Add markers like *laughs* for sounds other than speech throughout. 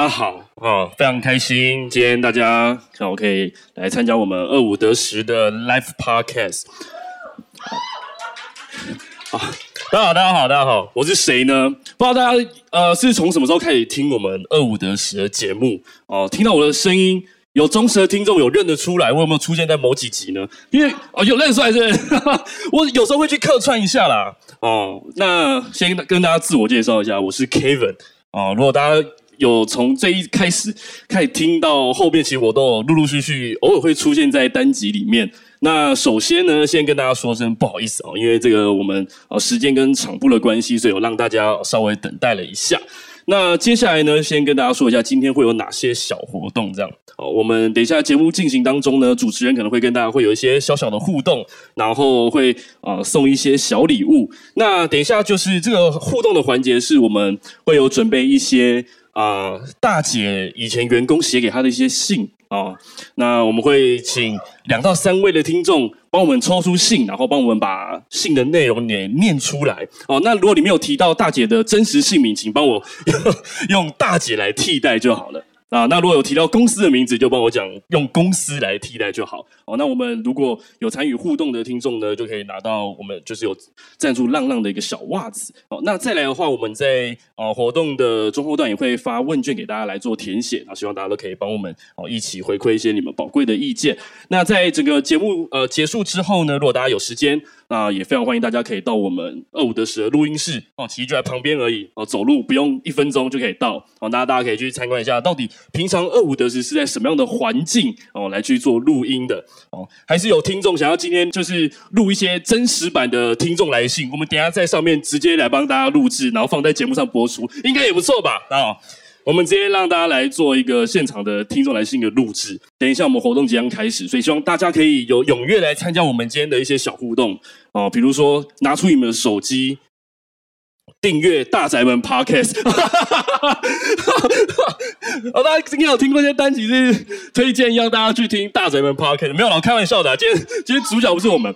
大家好哦，非常开心，今天大家看我可以来参加我们二五得十的 Live Podcast。啊，大家好，大家好，大家好，我是谁呢？不知道大家呃是从什么时候开始听我们二五得十的节目哦？听到我的声音，有忠实的听众有认得出来，我有没有出现在某几集呢？因为哦有认出来是，*laughs* 我有时候会去客串一下啦。哦，那先跟大家自我介绍一下，我是 Kevin 哦。如果大家有从这一开始开始听到后面，其实我都陆陆续续偶尔会出现在单集里面。那首先呢，先跟大家说声不好意思哦，因为这个我们呃时间跟场部的关系，所以我让大家稍微等待了一下。那接下来呢，先跟大家说一下今天会有哪些小活动，这样。好，我们等一下节目进行当中呢，主持人可能会跟大家会有一些小小的互动，然后会啊、呃、送一些小礼物。那等一下就是这个互动的环节，是我们会有准备一些啊、大姐以前员工写给她的一些信啊、那我们会请两到三位的听众。帮我们抽出信，然后帮我们把信的内容给念出来哦。那如果你没有提到大姐的真实姓名，请帮我 *laughs* 用大姐来替代就好了。啊，那如果有提到公司的名字，就帮我讲用公司来替代就好。哦，那我们如果有参与互动的听众呢，就可以拿到我们就是有赞助浪浪的一个小袜子。哦，那再来的话，我们在呃活动的中后段也会发问卷给大家来做填写。啊，希望大家都可以帮我们哦一起回馈一些你们宝贵的意见。那在整个节目呃结束之后呢，如果大家有时间。那也非常欢迎大家可以到我们二五得十的录音室哦，其实就在旁边而已哦，走路不用一分钟就可以到哦。大家大家可以去参观一下，到底平常二五得十是在什么样的环境哦来去做录音的哦？还是有听众想要今天就是录一些真实版的听众来信，我们等下在上面直接来帮大家录制，然后放在节目上播出，应该也不错吧？啊。我们直接让大家来做一个现场的听众来信的录制。等一下，我们活动即将开始，所以希望大家可以有踊跃来参加我们今天的一些小互动哦，比如说拿出你们的手机订阅大宅门 Podcast。*laughs* 哦，大家今天有听过一些单曲是推荐让大家去听大宅门 Podcast，没有啦，开玩笑的。今天今天主角不是我们。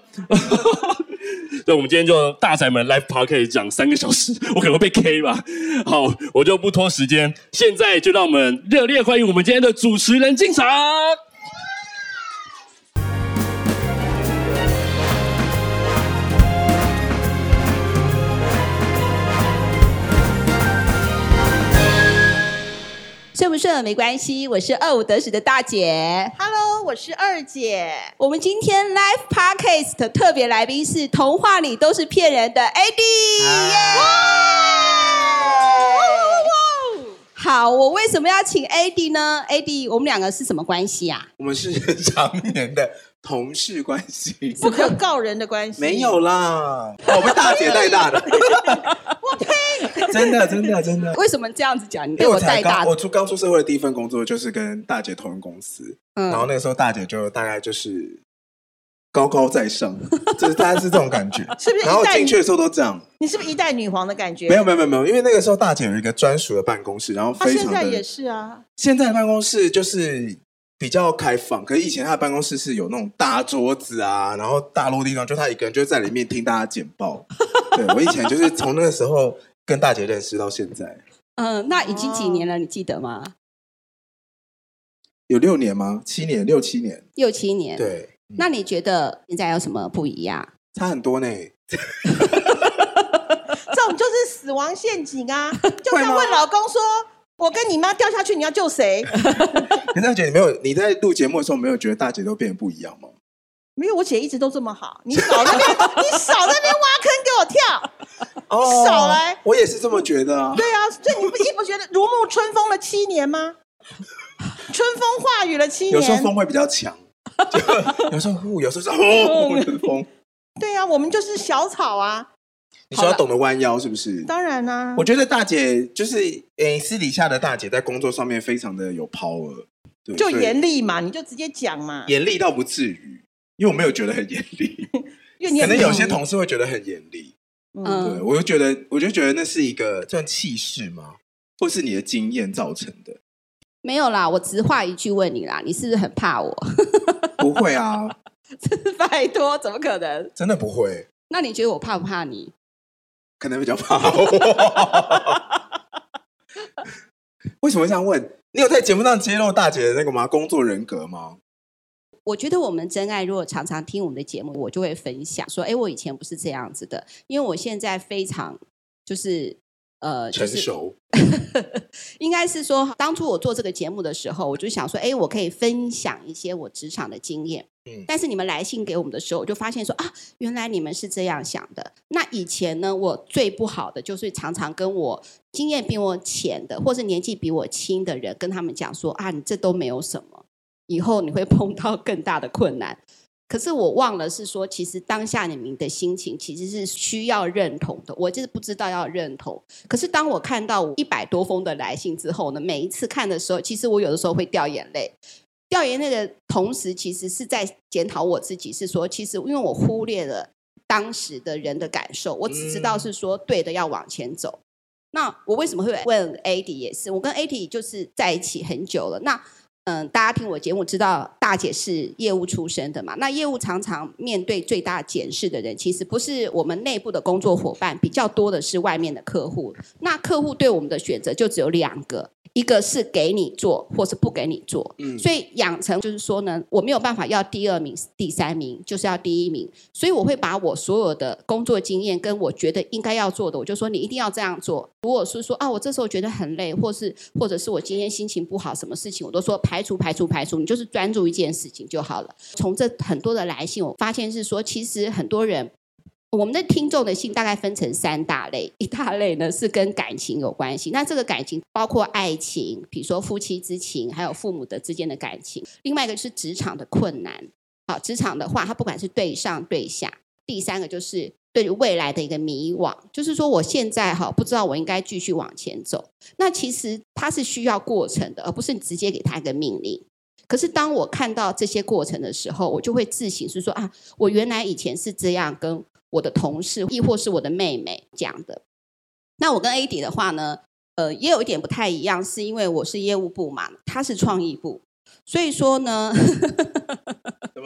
所以，我们今天就大宅门 Live Podcast 讲三个小时，我可能会被 K 吧。好，我就不拖时间，现在就让我们热烈欢迎我们今天的主持人进场。顺不顺没关系，我是二五得十的大姐。Hello，我是二姐。我们今天 Live Podcast 特别来宾是童话里都是骗人的 Eddie。好，我为什么要请 Eddie 呢？Eddie，我们两个是什么关系啊？我们是 *laughs* 常年的同事关系，*laughs* 不可告人的关系。没有啦，我们大姐带大的。*laughs* 我呸！真的，真的，真的。为什么这样子讲？你被我带大。我出刚出社会的第一份工作就是跟大姐同一公司，嗯，然后那个时候大姐就大概就是高高在上，*laughs* 就是大概是这种感觉，是不是？然后进去的时候都这样。你是不是一代女皇的感觉？没有，没有，没有，没有，因为那个时候大姐有一个专属的办公室，然后非常的。现在也是啊。现在的办公室就是比较开放，可是以前他的办公室是有那种大桌子啊，然后大落地窗，就他一个人就在里面听大家简报。对，我以前就是从那个时候。跟大姐认识到现在，嗯、呃，那已经几年了？你记得吗？有六年吗？七年？六七年？六七年。对。那你觉得现在有什么不一样？差很多呢。*laughs* 这种就是死亡陷阱啊！*laughs* 就像问老公说：“我跟你妈掉下去，你要救谁？” *laughs* 可大姐，你没有你在录节目的时候，没有觉得大姐都变得不一样吗？没有，我姐一直都这么好。你少在那边，*laughs* 你少在那边挖坑给我跳。你少来，我也是这么觉得啊。对啊，所以你不一不觉得如沐春风了七年吗？春风化雨了七年，有时候风会比较强，*laughs* 有时候呼，有时候是轰风。对啊，我们就是小草啊。你说要懂得弯腰，是不是？当然啦。我觉得大姐就是诶，私底下的大姐在工作上面非常的有 power，对，就严厉嘛，你就直接讲嘛。严厉倒不至于，因为我没有觉得很严厉，*laughs* 可能有些同事会觉得很严厉。嗯，对，我就觉得，我就觉得那是一个算气势吗？或是你的经验造成的？没有啦，我直话一句问你啦，你是不是很怕我？*laughs* 不会啊，*laughs* 拜托，怎么可能？真的不会。那你觉得我怕不怕你？可能比较怕我。*laughs* 为什么会这样问？你有在节目上揭露大姐的那个吗？工作人格吗？我觉得我们真爱如果常常听我们的节目，我就会分享说：哎，我以前不是这样子的，因为我现在非常就是呃、就是、成熟。*laughs* 应该是说，当初我做这个节目的时候，我就想说：哎，我可以分享一些我职场的经验。但是你们来信给我们的时候，我就发现说啊，原来你们是这样想的。那以前呢，我最不好的就是常常跟我经验比我浅的，或是年纪比我轻的人，跟他们讲说啊，你这都没有什么。以后你会碰到更大的困难，可是我忘了是说，其实当下你们的心情其实是需要认同的。我就是不知道要认同，可是当我看到一百多封的来信之后呢，每一次看的时候，其实我有的时候会掉眼泪。掉眼泪的同时，其实是在检讨我自己，是说，其实因为我忽略了当时的人的感受，我只知道是说对的要往前走。那我为什么会问 AD 也是？我跟 AD 就是在一起很久了，那。嗯，大家听我节目知道，大姐是业务出身的嘛？那业务常常面对最大检视的人，其实不是我们内部的工作伙伴，比较多的是外面的客户。那客户对我们的选择就只有两个。一个是给你做，或是不给你做，嗯，所以养成就是说呢，我没有办法要第二名、第三名，就是要第一名。所以我会把我所有的工作经验跟我觉得应该要做的，我就说你一定要这样做。如果是说啊，我这时候觉得很累，或是或者是我今天心情不好，什么事情我都说排排除、排除、排除，你就是专注一件事情就好了。从这很多的来信，我发现是说，其实很多人。我们的听众的信大概分成三大类，一大类呢是跟感情有关系，那这个感情包括爱情，比如说夫妻之情，还有父母的之间的感情。另外一个是职场的困难，好，职场的话，它不管是对上对下。第三个就是对于未来的一个迷惘，就是说我现在哈不知道我应该继续往前走。那其实它是需要过程的，而不是你直接给他一个命令。可是当我看到这些过程的时候，我就会自省，是说啊，我原来以前是这样跟。我的同事，亦或是我的妹妹讲的。那我跟 AD 的话呢，呃，也有一点不太一样，是因为我是业务部嘛，他是创意部，所以说呢，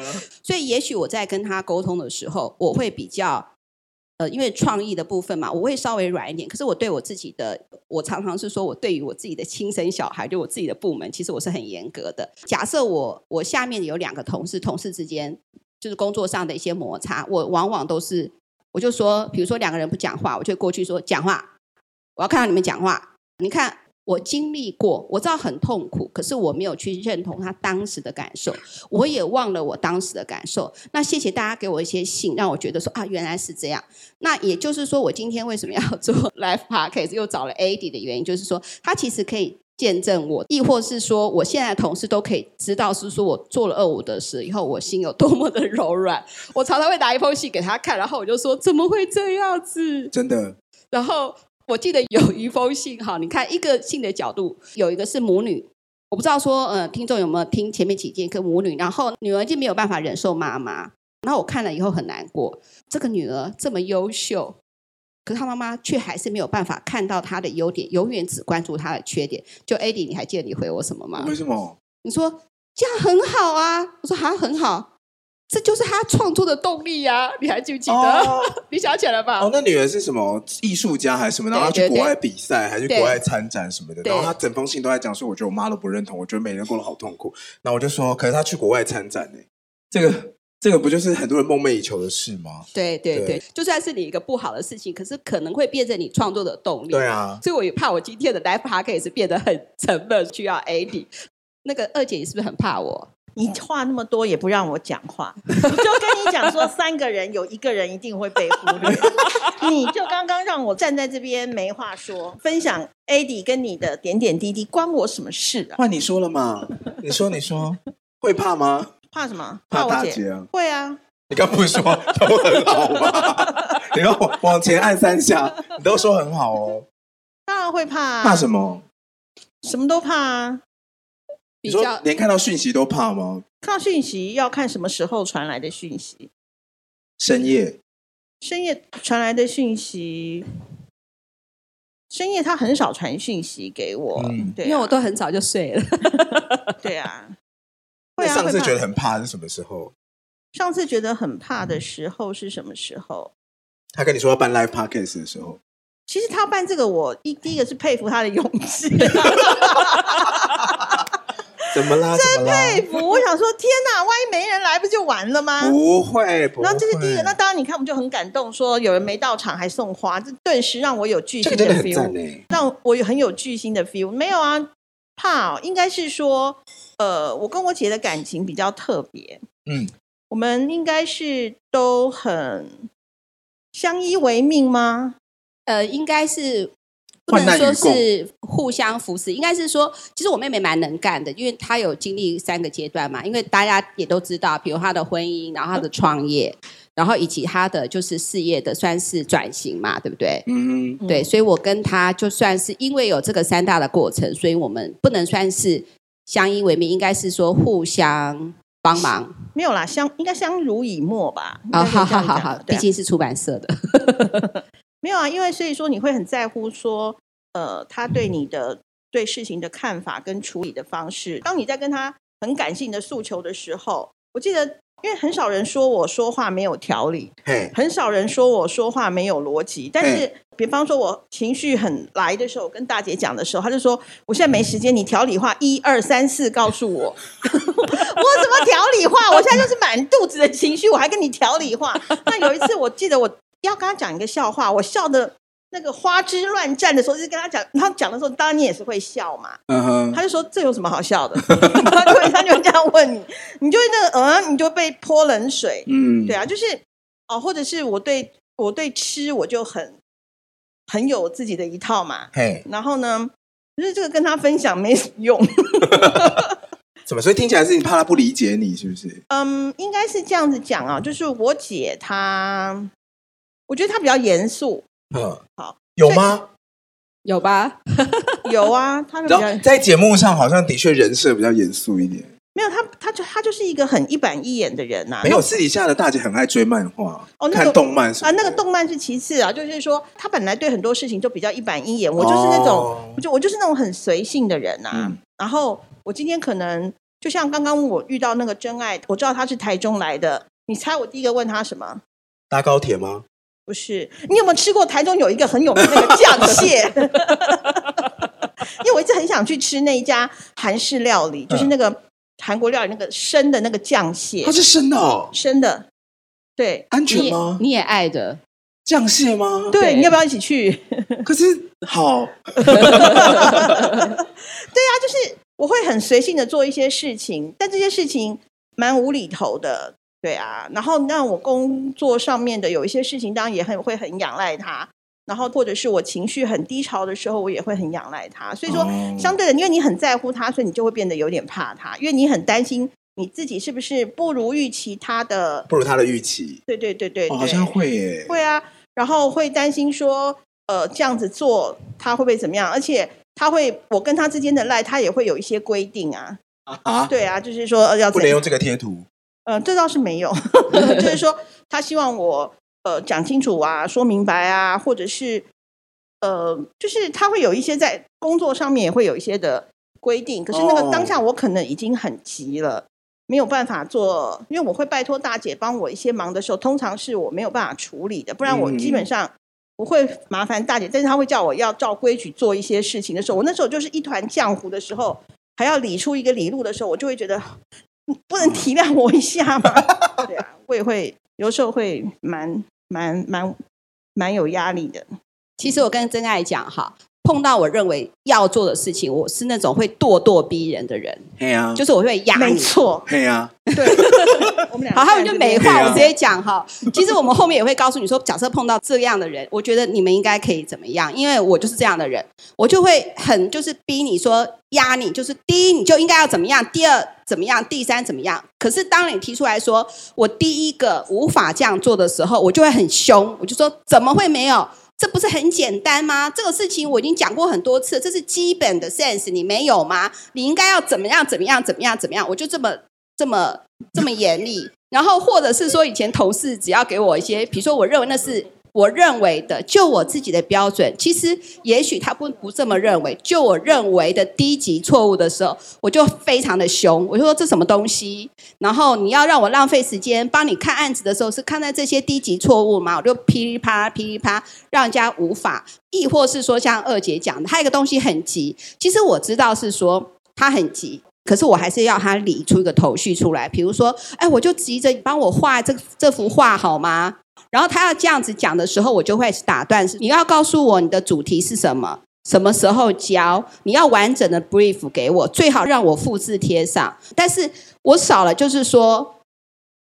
*laughs* 所以也许我在跟他沟通的时候，我会比较，呃，因为创意的部分嘛，我会稍微软一点。可是我对我自己的，我常常是说我对于我自己的亲生小孩，对我自己的部门，其实我是很严格的。假设我我下面有两个同事，同事之间。就是工作上的一些摩擦，我往往都是，我就说，比如说两个人不讲话，我就过去说讲话，我要看到你们讲话。你看我经历过，我知道很痛苦，可是我没有去认同他当时的感受，我也忘了我当时的感受。那谢谢大家给我一些信，让我觉得说啊，原来是这样。那也就是说，我今天为什么要做 *laughs* Live Podcast，又找了 AD 的原因，就是说他其实可以。见证我，亦或是说，我现在的同事都可以知道，是说我做了二五得十以后，我心有多么的柔软。*laughs* 我常常会拿一封信给他看，然后我就说：“怎么会这样子？”真的。然后我记得有一封信，哈，你看一个信的角度，有一个是母女，我不知道说，呃，听众有没有听前面几件跟母女，然后女儿就没有办法忍受妈妈，然后我看了以后很难过，这个女儿这么优秀。可是他妈妈却还是没有办法看到她的优点，永远只关注她的缺点。就 AD，你还记得你回我什么吗？为什么？你说这样很好啊！我说好像很好，这就是他创作的动力呀、啊！你还记不记得？哦、*laughs* 你想起来了吧？哦，那女儿是什么艺术家还是什么？然后去国外比赛，还是国外参展什么的？然后他整封信都在讲说，我觉得我妈都不认同，我觉得每人过得好痛苦。那我就说，可是他去国外参展呢，这个。这个不就是很多人梦寐以求的事吗？对对对，对就算是你一个不好的事情，可是可能会变成你创作的动力。对啊，所以我也怕我今天的 Live Podcast 变得很沉闷，需要 AD。那个二姐，你是不是很怕我？你话那么多也不让我讲话，我就跟你讲说，*laughs* 三个人有一个人一定会被忽略。*laughs* 你就刚刚让我站在这边没话说，分享 AD 跟你的点点滴滴，关我什么事啊？换你说了嘛？*laughs* 你说你说，会怕吗？怕什么？怕大姐啊？会啊！你刚不是说都很好吗？你要往前按三下，你都说很好哦。当然会怕啊！怕什么？什么都怕啊！你说连看到讯息都怕吗？看到讯息要看什么时候传来的讯息。深夜。深夜传来的讯息。深夜他很少传讯息给我，嗯、对、啊，因为我都很早就睡了。*laughs* 对 *laughs* 啊。那上次觉得很怕是什么时候？上次觉得很怕的时候是什么时候？他跟你说要办 live podcast 的时候。其实他办这个我，我一第一个是佩服他的勇气。*laughs* 怎么啦？真佩服！我想说，天哪，万一没人来，不就完了吗？不会，不会。然后这是第一个。那当然，你看，我们就很感动，说有人没到场还送花，这顿时让我有巨星的 feel，的让我有很有巨星的 feel。没有啊，怕哦，应该是说，呃，我跟我姐的感情比较特别。嗯，我们应该是都很相依为命吗？呃，应该是。不能说是互相扶持，应该是说，其实我妹妹蛮能干的，因为她有经历三个阶段嘛。因为大家也都知道，比如她的婚姻，然后她的创业，然后以及她的就是事业的算是转型嘛，对不对？嗯嗯。对，所以我跟她就算是因为有这个三大的过程，所以我们不能算是相依为命，应该是说互相帮忙。没有啦，相应该相濡以沫吧。啊、哦，好好好好，毕竟是出版社的。*laughs* 没有啊，因为所以说你会很在乎说，呃，他对你的对事情的看法跟处理的方式。当你在跟他很感性的诉求的时候，我记得，因为很少人说我说话没有条理，很少人说我说话没有逻辑。但是，比方说我情绪很来的时候，我跟大姐讲的时候，他就说：“我现在没时间，你条理化一二三四告诉我，*laughs* 我怎么条理化？我现在就是满肚子的情绪，我还跟你条理化。”那有一次，我记得我。要跟他讲一个笑话，我笑的那个花枝乱颤的时候，就是跟他讲，他讲的时候，当然你也是会笑嘛。嗯哼，他就说，这有什么好笑的？*laughs* 他就会他就会这样问你，你就会那个嗯，你就被泼冷水。嗯，对啊，就是哦，或者是我对我对吃我就很很有自己的一套嘛。嘿，然后呢，就是这个跟他分享没什么用。*laughs* 怎么？所以听起来是你怕他不理解你，是不是？嗯，应该是这样子讲啊，就是我姐她。我觉得他比较严肃。嗯，好，有吗？有吧？*laughs* 有啊，他比较在节目上好像的确人设比较严肃一点。没有他，他就他就是一个很一板一眼的人呐、啊。没有私底下的大姐很爱追漫画，哦，那个、看动漫啊，那个动漫是其次啊。就是说，他本来对很多事情就比较一板一眼。我就是那种，哦、我就我就是那种很随性的人呐、啊。嗯、然后我今天可能就像刚刚我遇到那个真爱，我知道他是台中来的。你猜我第一个问他什么？搭高铁吗？不是，你有没有吃过台中有一个很有名的那个 *laughs* 酱蟹？*laughs* 因为我一直很想去吃那一家韩式料理，就是那个韩国料理那个生的那个酱蟹。它是生的哦，生的，对，安全吗？你？你也爱的酱蟹吗？对，对你要不要一起去？*laughs* 可是好，对啊，就是我会很随性的做一些事情，但这些事情蛮无厘头的。对啊，然后那我工作上面的有一些事情，当然也很会很仰赖他。然后或者是我情绪很低潮的时候，我也会很仰赖他。所以说，相对的，因为你很在乎他，所以你就会变得有点怕他，因为你很担心你自己是不是不如预期他的，不如他的预期。对对对对，对，哦，好像会耶，会啊。然后会担心说，呃，这样子做他会不会怎么样？而且他会，我跟他之间的赖，他也会有一些规定啊。啊，对啊，就是说要不能用这个贴图。呃，这倒是没有，*laughs* 就是说他希望我呃讲清楚啊，说明白啊，或者是呃，就是他会有一些在工作上面也会有一些的规定，可是那个当下我可能已经很急了，没有办法做，因为我会拜托大姐帮我一些忙的时候，通常是我没有办法处理的，不然我基本上不会麻烦大姐，但是他会叫我要照规矩做一些事情的时候，我那时候就是一团浆糊的时候，还要理出一个理路的时候，我就会觉得。不能体谅我一下吗？*laughs* 对啊，我也会有时候会蛮蛮蛮蛮有压力的。其实我跟真爱讲哈。碰到我认为要做的事情，我是那种会咄咄逼人的人。对啊，就是我会压你。没错，对啊。对，我们俩好，还有就没话，我直接讲哈。其实我们后面也会告诉你说，假设碰到这样的人，我觉得你们应该可以怎么样？因为我就是这样的人，我就会很就是逼你说压你，就是第一你就应该要怎么样，第二怎么样，第三怎么样。可是当你提出来说我第一个无法这样做的时候，我就会很凶，我就说怎么会没有？这不是很简单吗？这个事情我已经讲过很多次，这是基本的 sense，你没有吗？你应该要怎么样？怎么样？怎么样？怎么样？我就这么这么这么严厉。然后或者是说，以前同事只要给我一些，比如说我认为那是我认为的，就我自己的标准，其实也许他不不这么认为。就我认为的低级错误的时候，我就非常的凶，我就说这什么东西？然后你要让我浪费时间帮你看案子的时候，是看待这些低级错误吗？我就噼里啪啦噼里啪啦，让人家无法。亦或是说像二姐讲的，他一个东西很急，其实我知道是说他很急。可是我还是要他理出一个头绪出来，比如说，哎，我就急着帮我画这这幅画好吗？然后他要这样子讲的时候，我就会打断，是你要告诉我你的主题是什么，什么时候交，你要完整的 brief 给我，最好让我复制贴上。但是我少了就是说，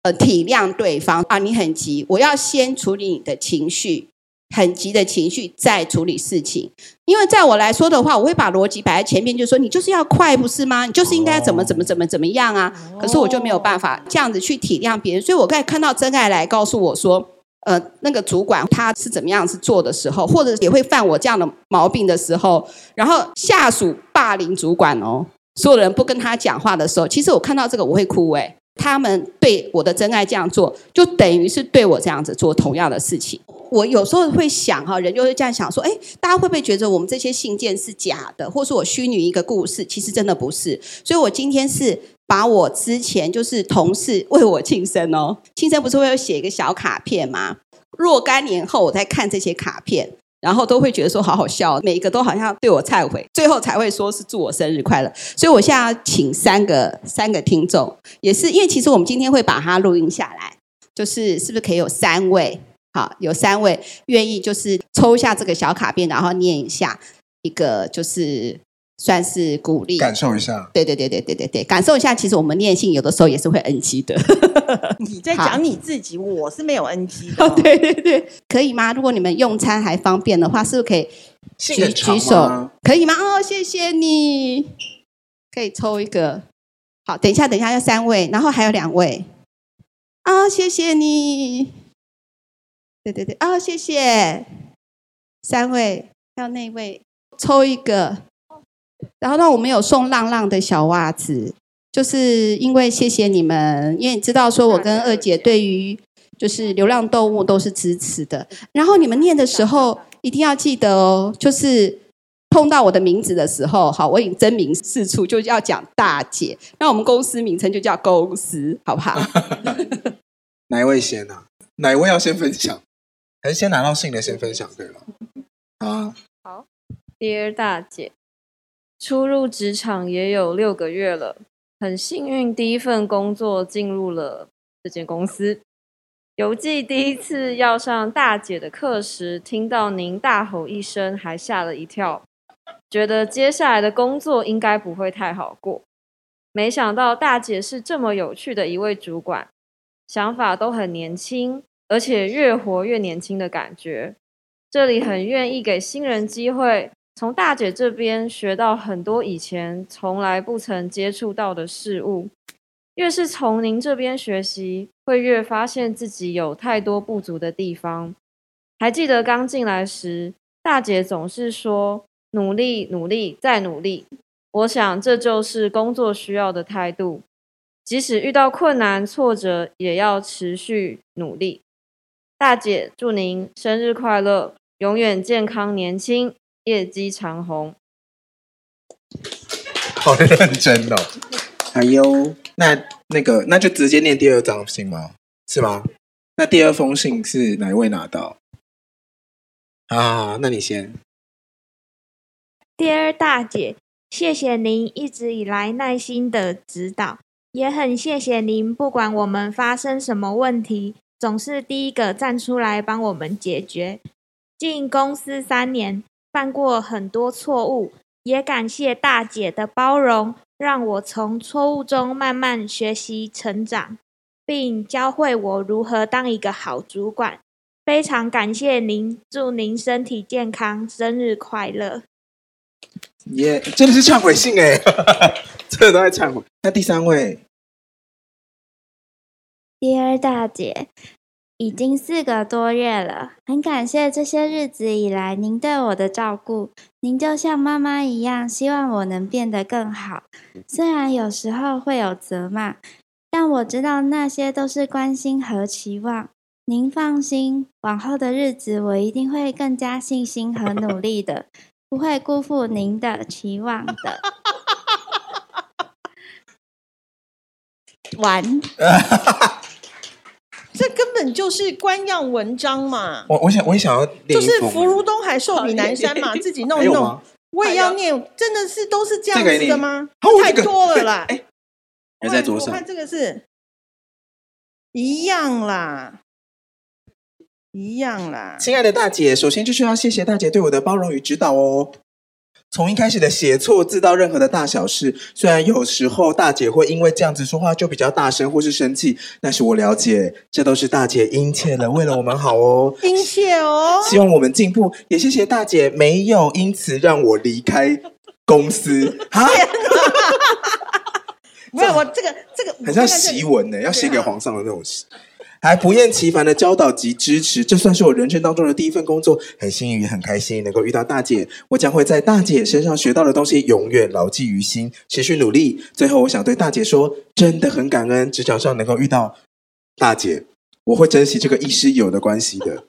呃，体谅对方啊，你很急，我要先处理你的情绪。很急的情绪再处理事情，因为在我来说的话，我会把逻辑摆在前面，就说你就是要快，不是吗？你就是应该怎么怎么怎么怎么样啊？可是我就没有办法这样子去体谅别人，所以我刚才看到真爱来告诉我说，呃，那个主管他是怎么样子做的时候，或者也会犯我这样的毛病的时候，然后下属霸凌主管哦，所有人不跟他讲话的时候，其实我看到这个我会哭诶。他们对我的真爱这样做，就等于是对我这样子做同样的事情。我有时候会想哈，人就会这样想说，诶，大家会不会觉得我们这些信件是假的，或是我虚拟一个故事？其实真的不是。所以我今天是把我之前就是同事为我庆生哦，庆生不是会有写一个小卡片吗？若干年后我在看这些卡片。然后都会觉得说好好笑，每一个都好像对我忏悔，最后才会说是祝我生日快乐。所以我现在要请三个三个听众，也是因为其实我们今天会把它录音下来，就是是不是可以有三位？好，有三位愿意就是抽一下这个小卡片，然后念一下一个就是。算是鼓励，感受一下。对对对对对对对，感受一下。其实我们念信有的时候也是会 NG 的。*laughs* 你在讲你自己，我是没有 NG 的哦。*laughs* 对对对，可以吗？如果你们用餐还方便的话，是不是可以举举手？可以吗？哦，谢谢你。可以抽一个。好，等一下，等一下，要三位，然后还有两位。啊、哦，谢谢你。对对对，啊、哦，谢谢。三位，还有那位，抽一个。然后呢，我们有送浪浪的小袜子，就是因为谢谢你们，因为你知道说我跟二姐对于就是流浪动物都是支持的。然后你们念的时候一定要记得哦，就是碰到我的名字的时候，好，我已经真名四处，就要讲大姐。那我们公司名称就叫公司，好不好？*laughs* 哪一位先啊？哪一位要先分享？还是先拿到信的先分享？对了，啊，好，Dear 大姐。初入职场也有六个月了，很幸运第一份工作进入了这间公司。犹记第一次要上大姐的课时，听到您大吼一声，还吓了一跳，觉得接下来的工作应该不会太好过。没想到大姐是这么有趣的一位主管，想法都很年轻，而且越活越年轻的感觉。这里很愿意给新人机会。从大姐这边学到很多以前从来不曾接触到的事物，越是从您这边学习，会越发现自己有太多不足的地方。还记得刚进来时，大姐总是说“努力，努力，再努力”。我想这就是工作需要的态度，即使遇到困难挫折，也要持续努力。大姐，祝您生日快乐，永远健康年轻。业绩长虹，*laughs* 好认真哦！哎呦，那那个，那就直接念第二张信吗？是吗？那第二封信是哪一位拿到？啊，那你先。Dear 大姐，谢谢您一直以来耐心的指导，也很谢谢您，不管我们发生什么问题，总是第一个站出来帮我们解决。进公司三年。犯过很多错误，也感谢大姐的包容，让我从错误中慢慢学习成长，并教会我如何当一个好主管。非常感谢您，祝您身体健康，生日快乐！耶、yeah，真的是忏悔信哎，*laughs* 这都在忏悔。那第三位，第二大姐。已经四个多月了，很感谢这些日子以来您对我的照顾。您就像妈妈一样，希望我能变得更好。虽然有时候会有责骂，但我知道那些都是关心和期望。您放心，往后的日子我一定会更加信心和努力的，不会辜负您的期望的。*laughs* 完，*laughs* 这根本就是官样文章嘛！我我想我也想要念，就是福如东海，寿比南山嘛，自己弄一弄。我也要念，真的是都是这样子的吗？*laughs* 太多了啦！*laughs* 哎，还在桌上。我看这个是一样啦，一样啦。亲爱的大姐，首先就是要谢谢大姐对我的包容与指导哦。从一开始的写错字到任何的大小事，虽然有时候大姐会因为这样子说话就比较大声或是生气，但是我了解，这都是大姐殷切的为了我们好哦，殷切哦，希望我们进步，也谢谢大姐没有因此让我离开公司。啊。*laughs* 没有，我这个这个很像檄文呢，要写给皇上的那种。还不厌其烦的教导及支持，这算是我人生当中的第一份工作，很幸运也很开心能够遇到大姐。我将会在大姐身上学到的东西永远牢记于心，持续努力。最后，我想对大姐说，真的很感恩职场上能够遇到大姐，我会珍惜这个亦师亦友的关系的。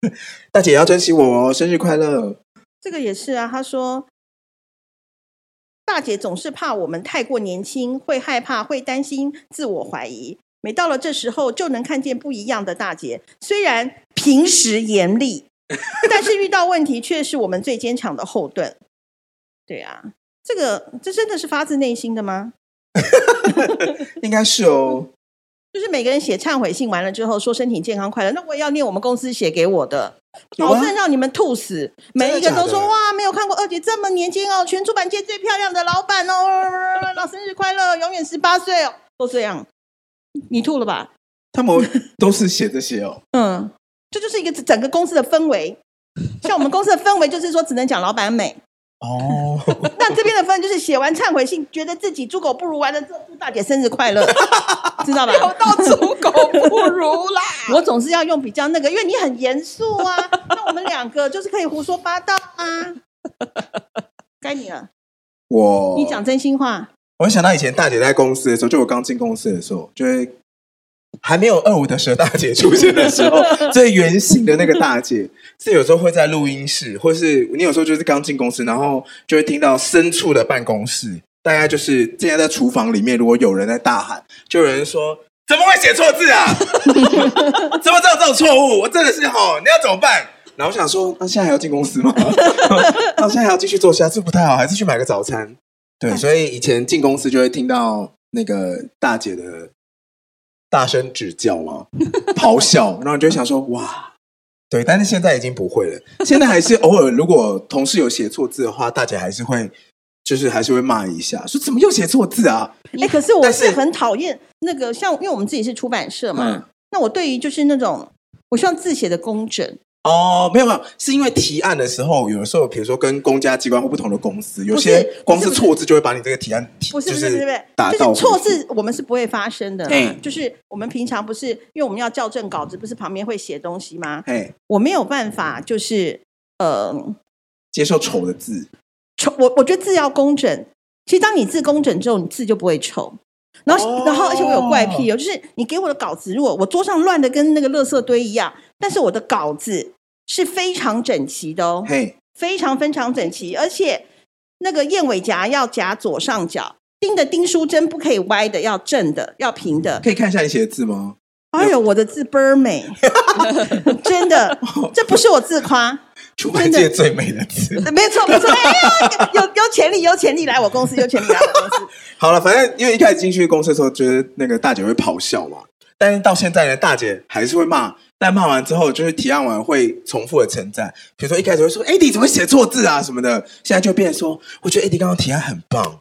*laughs* 大姐要珍惜我哦，生日快乐！这个也是啊，她说，大姐总是怕我们太过年轻，会害怕，会担心，自我怀疑。每到了这时候，就能看见不一样的大姐。虽然平时严厉，*laughs* 但是遇到问题却是我们最坚强的后盾。对啊，这个这真的是发自内心的吗？*laughs* 应该是哦。就是每个人写忏悔信完了之后，说身体健康快乐，那我也要念我们公司写给我的，保证让你们吐死。每一个都说哇，没有看过二姐这么年轻哦，全出版界最漂亮的老板哦，老生日快乐，永远十八岁哦，都这样。你吐了吧？他们都是写这些哦。*laughs* 嗯，这就是一个整个公司的氛围。像我们公司的氛围，就是说只能讲老板美。哦。*laughs* 那这边的氛围就是写完忏悔信，觉得自己猪狗不如，完了之后祝大姐生日快乐，*laughs* 知道吧？有到猪狗不如啦。我总是要用比较那个，因为你很严肃啊。那我们两个就是可以胡说八道啊。该你了。我。你讲真心话。我想到以前大姐在公司的时候，就我刚进公司的时候，就会还没有二五的蛇大姐出现的时候，*laughs* 最原型的那个大姐是有时候会在录音室，或是你有时候就是刚进公司，然后就会听到深处的办公室，大概就是现在在厨房里面，如果有人在大喊，就有人说：“怎么会写错字啊？*laughs* 怎么知道这种错误？我真的是吼，你要怎么办？”然后我想说，那现在还要进公司吗？*laughs* 那现在还要继续做下去不太好，还是去买个早餐？对，所以以前进公司就会听到那个大姐的大声指教嘛，*laughs* 咆哮，然后你就会想说哇，对，但是现在已经不会了。现在还是偶尔，如果同事有写错字的话，大姐还是会，就是还是会骂一下，说怎么又写错字啊？哎，可是我是很讨厌那个，像因为我们自己是出版社嘛，嗯、那我对于就是那种，我希望字写的工整。哦，没有没有，是因为提案的时候，有的时候，比如说跟公家机关或不同的公司，有些光是错字就会把你这个提案提，不是不是不是，打就是错字我们是不会发生的。对，就是我们平常不是因为我们要校正稿子，不是旁边会写东西吗？哎，我没有办法，就是呃，接受丑的字。丑，我我觉得字要工整。其实当你字工整之后，你字就不会丑。然后，哦、然后，而且我有怪癖哦，就是你给我的稿子，如果我桌上乱的跟那个垃圾堆一样，但是我的稿子。是非常整齐的哦，嘿非常非常整齐，而且那个燕尾夹要夹左上角，钉的钉书针不可以歪的，要正的，要平的。可以看一下你写的字吗？哎呦，我的字倍儿美，*laughs* 真的，这不是我自夸，*laughs* 出版界最美的字，没错没错，有有潜力有潜力来我公司，有潜力来我公司。好了，反正因为一开始进去公司的时候，觉得那个大姐会咆哮嘛，但是到现在呢，大姐还是会骂。但骂完之后，就是提案完会重复的称赞，比如说一开始会说 “Eddie 怎么写错字啊”什么的，现在就变成说：“我觉得 Eddie 刚刚提案很棒，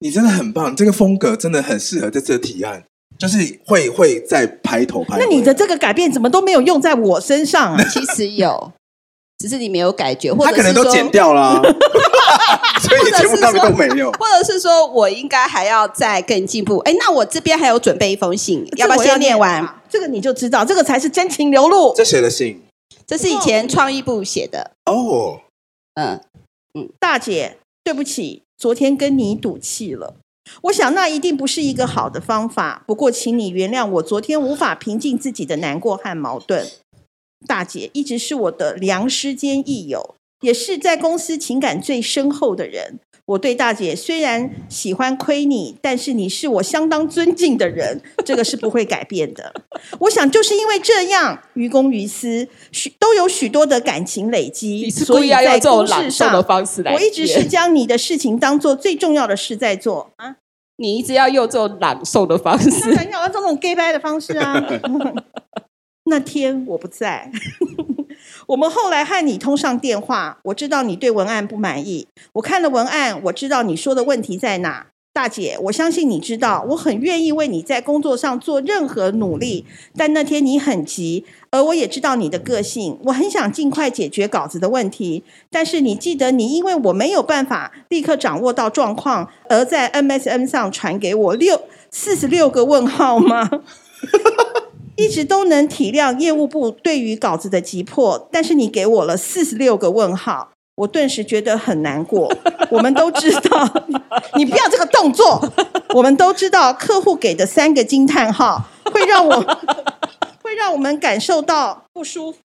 你真的很棒，这个风格真的很适合这次的提案。”就是会会在拍头拍。那你的这个改变怎么都没有用在我身上啊？其实有。只是你没有感觉，或者是他可能都剪掉了，啊，*laughs* *laughs* 所以节目上面都没有。或者是说我应该还要再更进步。哎，那我这边还有准备一封信，要不要先念完？这个你就知道，这个才是真情流露。这谁的信，这是以前创意部写的。哦，嗯嗯，大姐，对不起，昨天跟你赌气了。我想那一定不是一个好的方法。不过，请你原谅我昨天无法平静自己的难过和矛盾。大姐一直是我的良师兼益友，也是在公司情感最深厚的人。我对大姐虽然喜欢亏你，但是你是我相当尊敬的人，这个是不会改变的。我想就是因为这样，于公于私，许都有许多的感情累积，所以在公事上，我一直是将你的事情当做最重要的事在做啊。你一直要用这种朗诵的方式，那要用这种 gay 掰的方式啊。*laughs* 那天我不在。我们后来和你通上电话，我知道你对文案不满意。我看了文案，我知道你说的问题在哪。大姐，我相信你知道，我很愿意为你在工作上做任何努力。但那天你很急，而我也知道你的个性，我很想尽快解决稿子的问题。但是你记得，你因为我没有办法立刻掌握到状况，而在 MSN 上传给我六四十六个问号吗？*laughs* 一直都能体谅业务部对于稿子的急迫，但是你给我了四十六个问号，我顿时觉得很难过。*laughs* 我们都知道，*laughs* 你不要这个动作。我们都知道，客户给的三个惊叹号会让我 *laughs* 会让我们感受到不舒服，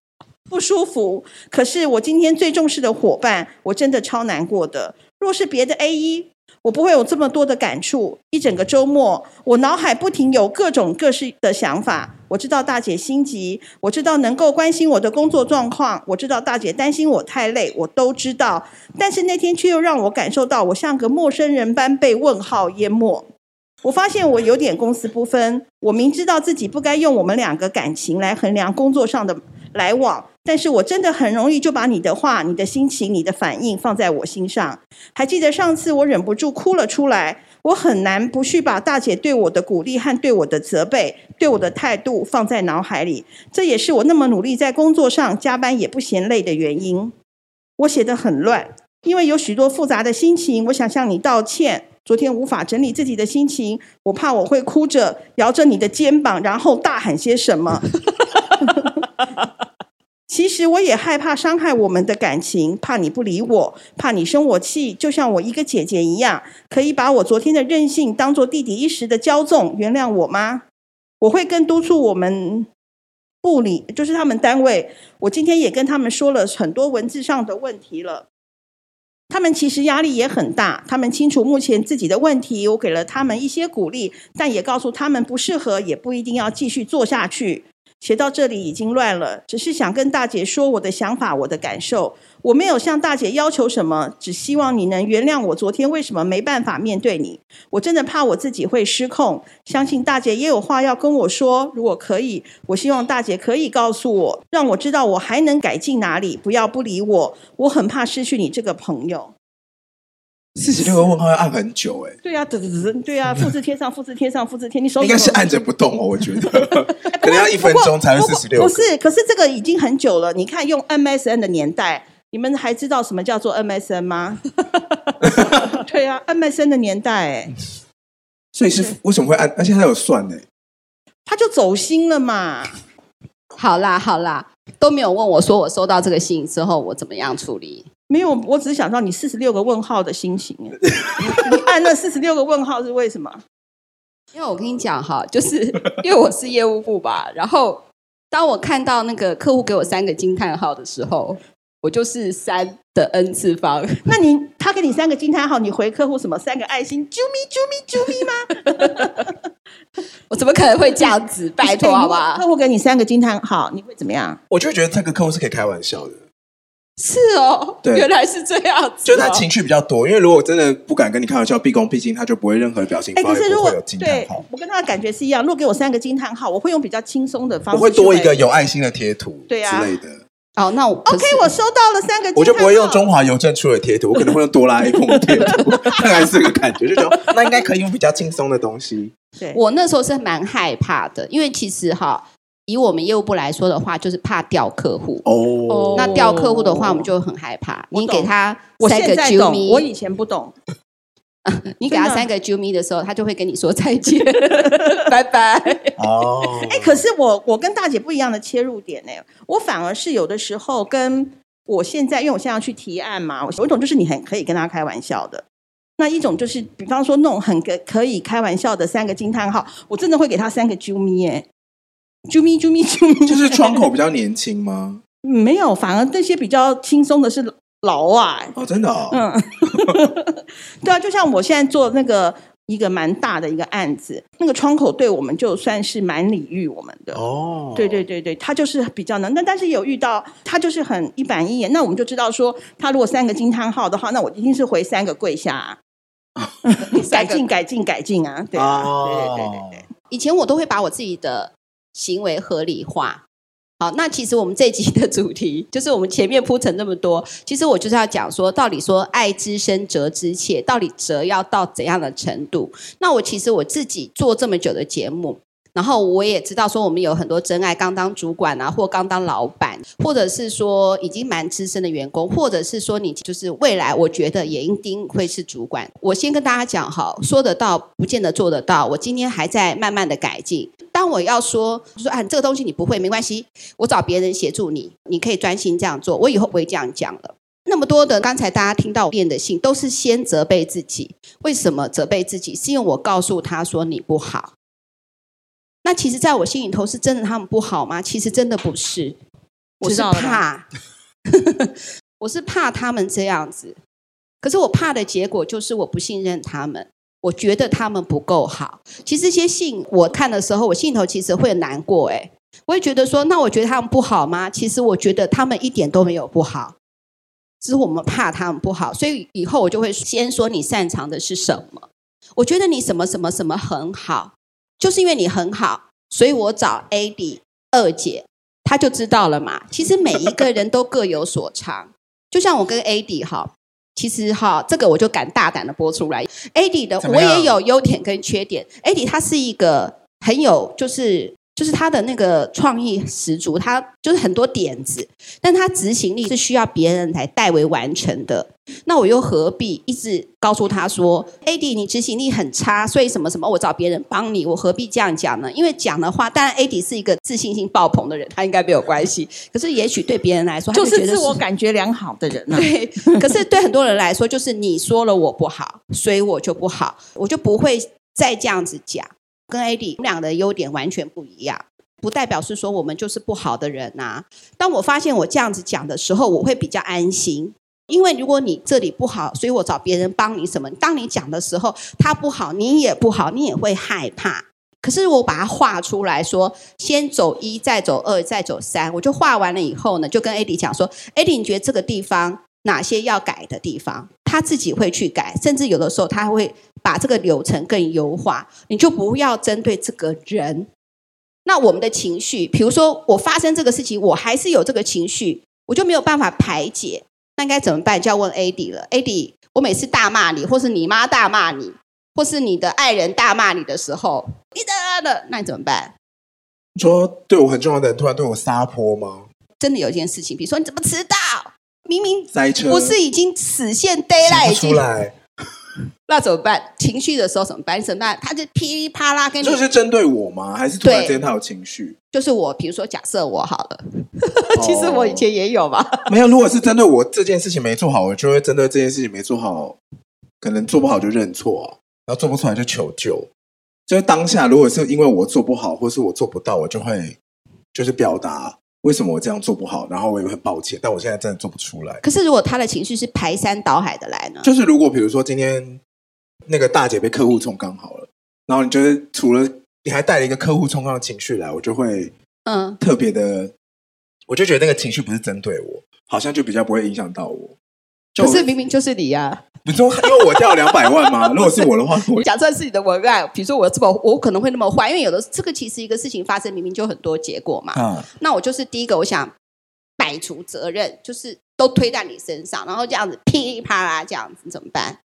不舒服。可是我今天最重视的伙伴，我真的超难过的。若是别的 AE。我不会有这么多的感触。一整个周末，我脑海不停有各种各式的想法。我知道大姐心急，我知道能够关心我的工作状况，我知道大姐担心我太累，我都知道。但是那天却又让我感受到，我像个陌生人般被问号淹没。我发现我有点公私不分。我明知道自己不该用我们两个感情来衡量工作上的来往。但是我真的很容易就把你的话、你的心情、你的反应放在我心上。还记得上次我忍不住哭了出来，我很难不去把大姐对我的鼓励和对我的责备、对我的态度放在脑海里。这也是我那么努力在工作上加班也不嫌累的原因。我写得很乱，因为有许多复杂的心情。我想向你道歉，昨天无法整理自己的心情，我怕我会哭着摇着你的肩膀，然后大喊些什么。*laughs* 其实我也害怕伤害我们的感情，怕你不理我，怕你生我气，就像我一个姐姐一样，可以把我昨天的任性当做弟弟一时的骄纵，原谅我吗？我会更督促我们部里，*laughs* 就是他们单位。我今天也跟他们说了很多文字上的问题了，他们其实压力也很大，他们清楚目前自己的问题，我给了他们一些鼓励，但也告诉他们不适合，也不一定要继续做下去。写到这里已经乱了，只是想跟大姐说我的想法、我的感受。我没有向大姐要求什么，只希望你能原谅我昨天为什么没办法面对你。我真的怕我自己会失控，相信大姐也有话要跟我说。如果可以，我希望大姐可以告诉我，让我知道我还能改进哪里，不要不理我。我很怕失去你这个朋友。四十六个问号要按很久哎，对呀，嘚嘚嘚，对呀，*laughs* 复制贴上，复制贴上，复制贴，你手应该是按着不动哦，我觉得 *laughs* 可能要一分钟才会四十六。不是，可是这个已经很久了。你看用 MSN 的年代，你们还知道什么叫做 MSN 吗？*laughs* 对呀，MSN 的年代哎，所以是为什么会按？而且他有算呢，他就走心了嘛。好啦好啦，都没有问我说我收到这个信之后我怎么样处理。没有，我只是想到你四十六个问号的心情。*laughs* 你按那四十六个问号是为什么？因为我跟你讲哈，就是因为我是业务部吧。然后当我看到那个客户给我三个惊叹号的时候，我就是三的 n 次方。那你他给你三个惊叹号，你回客户什么？三个爱心，啾咪啾咪啾咪吗？*laughs* 我怎么可能会这样子？拜托，好吧？客户给你三个惊叹号，你会怎么样？我就觉得这个客户是可以开玩笑的。是哦，对，原来是这样子，哦。就他情绪比较多，因为如果真的不敢跟你开玩笑，毕恭毕敬，他就不会任何表情包，欸，可是如果也不会有惊叹号。我跟他的感觉是一样，如果给我三个惊叹号，我会用比较轻松的方式，我会多一个有爱心的贴图，对啊之类的。哦，那我 OK，我收到了三个号，我就不会用中华邮政出的贴图，我可能会用哆啦 A 梦的贴图，*laughs* 大概是这个感觉，就觉得那应该可以用比较轻松的东西。对，我那时候是蛮害怕的，因为其实哈。以我们业务部来说的话，就是怕掉客户。哦，那掉客户的话，我们就很害怕。你给他三个啾咪，我以前不懂。*laughs* 你给他三个啾咪的时候，他就会跟你说再见，*laughs* 拜拜。哦，哎，可是我我跟大姐不一样的切入点呢，我反而是有的时候跟我现在，因为我现在要去提案嘛，我有一种就是你很可以跟他开玩笑的。那一种就是，比方说那种很可可以开玩笑的三个惊叹号，我真的会给他三个啾咪哎，啾咪啾咪啾咪，就是窗口比较年轻吗？没有，反而那些比较轻松的是老外哦，真的哦，嗯，*laughs* 对啊，就像我现在做那个。一个蛮大的一个案子，那个窗口对我们就算是蛮礼遇我们的哦。对对对对，他就是比较能，但但是有遇到他就是很一板一眼，那我们就知道说，他如果三个惊叹号的话，那我一定是回三个跪下，*laughs* 啊，改进改进改进啊！对啊，哦，对对对对对。以前我都会把我自己的行为合理化。好，那其实我们这集的主题就是我们前面铺陈那么多，其实我就是要讲说，到底说爱之深责之切，到底责要到怎样的程度？那我其实我自己做这么久的节目。然后我也知道说，我们有很多真爱刚当主管啊，或刚当老板，或者是说已经蛮资深的员工，或者是说你就是未来，我觉得也一定会是主管。我先跟大家讲哈，说得到不见得做得到。我今天还在慢慢的改进。当我要说说啊，这个东西你不会没关系，我找别人协助你，你可以专心这样做。我以后不会这样讲了。那么多的刚才大家听到我念的信，都是先责备自己。为什么责备自己？是因为我告诉他说你不好。那其实，在我心里头，是真的他们不好吗？其实真的不是，我是怕，*laughs* 我是怕他们这样子。可是我怕的结果就是我不信任他们，我觉得他们不够好。其实这些信我看的时候，我心里头其实会难过。哎，我会觉得说，那我觉得他们不好吗？其实我觉得他们一点都没有不好，只是我们怕他们不好，所以以后我就会先说你擅长的是什么。我觉得你什么什么什么很好。就是因为你很好，所以我找 AD 二姐，她就知道了嘛。其实每一个人都各有所长，*laughs* 就像我跟 AD 哈，其实哈，这个我就敢大胆的播出来。AD 的我也有优点跟缺点。AD 他是一个很有就是。就是他的那个创意十足，他就是很多点子，但他执行力是需要别人来代为完成的。那我又何必一直告诉他说：“AD，你执行力很差，所以什么什么，我找别人帮你。”我何必这样讲呢？因为讲的话，当然 AD 是一个自信心爆棚的人，他应该没有关系。可是也许对别人来说，他就觉得是就是自我感觉良好的人啊。对，可是对很多人来说，就是你说了我不好，所以我就不好，我就不会再这样子讲。跟 AD 我们俩的优点完全不一样，不代表是说我们就是不好的人呐、啊。当我发现我这样子讲的时候，我会比较安心，因为如果你这里不好，所以我找别人帮你什么。当你讲的时候，他不好，你也不好，你也会害怕。可是我把它画出来说，先走一，再走二，再走三，我就画完了以后呢，就跟 AD 讲说：“AD，你觉得这个地方哪些要改的地方？”他自己会去改，甚至有的时候他会把这个流程更优化。你就不要针对这个人。那我们的情绪，比如说我发生这个事情，我还是有这个情绪，我就没有办法排解。那应该怎么办？就要问 AD 了。AD，我每次大骂你，或是你妈大骂你，或是你的爱人大骂你的时候，你的的，那你怎么办？你说对我很重要的人突然对我撒泼吗？真的有一件事情，比如说你怎么迟到？明明塞车，不是已经死线 deadline 出来，那怎么办？情绪的时候怎么办？你怎么办？他就噼里啪啦跟你，就是针对我吗？还是突然之间他有情绪？就是我，比如说假设我好了，哦、*laughs* 其实我以前也有嘛。没有，如果是针对我这件事情没做好，我就会针对这件事情没做好，可能做不好就认错，然后做不出来就求救。就是当下，如果是因为我做不好，或是我做不到，我就会就是表达。为什么我这样做不好？然后我也很抱歉，但我现在真的做不出来。可是如果他的情绪是排山倒海的来呢？就是如果比如说今天那个大姐被客户冲刚好了，然后你觉得除了你还带了一个客户冲刚的情绪来，我就会嗯特别的，嗯、我就觉得那个情绪不是针对我，好像就比较不会影响到我。可是明明就是你呀、啊！*laughs* 你说因为我掉两百万吗？如果是我的话，我假设是你的文案，比如说我这么，我可能会那么坏，因为有的这个其实一个事情发生，明明就很多结果嘛。嗯，那我就是第一个，我想摆除责任，就是都推在你身上，然后这样子噼里啪啦这样子怎么办？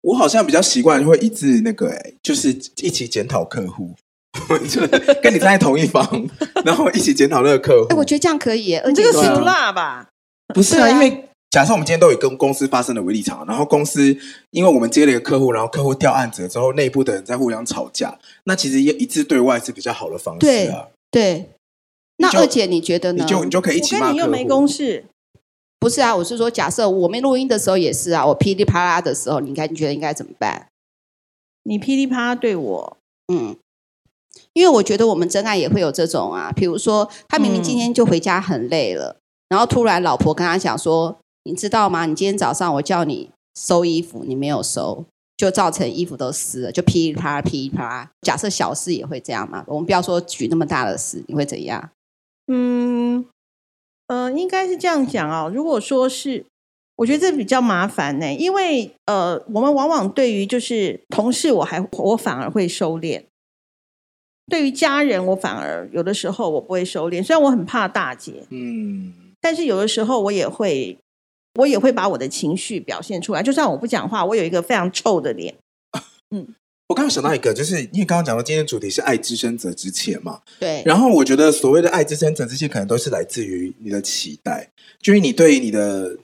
我好像比较习惯会一直那个、就是一起检讨客户，就 *laughs* 跟你站在同一方，*laughs* 然后一起检讨那个客户。哎，我觉得这样可以，而且这个俗辣吧？不是啊，因为。假设我们今天都有跟公司发生了为立场，然后公司因为我们接了一个客户，然后客户掉案子了之后，内部的人在互相吵架，那其实一一致对外是比较好的方式啊。对，对。那二姐你觉得呢？你就你就可以一起骂客户。我跟你又没公事。不是啊，我是说，假设我们录音的时候也是啊，我噼里啪啦的时候，你应该你觉得应该怎么办？你噼里啪啦对我，嗯，因为我觉得我们真爱也会有这种啊，比如说他明明今天就回家很累了，嗯、然后突然老婆跟他讲说，你知道吗？你今天早上我叫你收衣服，你没有收，就造成衣服都湿了，就噼里啪啦噼里啪啦。假设小事也会这样嘛？我们不要说举那么大的事，你会怎样？嗯。呃，应该是这样讲哦。如果说是，我觉得这比较麻烦呢，因为呃，我们往往对于就是同事，我还我反而会收敛；对于家人，我反而有的时候我不会收敛。虽然我很怕大姐，嗯，但是有的时候我也会，我也会把我的情绪表现出来。就算我不讲话，我有一个非常臭的脸，嗯。我刚刚想到一个，就是因为刚刚讲到今天的主题是“爱之深，责之切”嘛，对。然后我觉得所谓的“爱之深，责之切”，可能都是来自于你的期待，就是你对于你的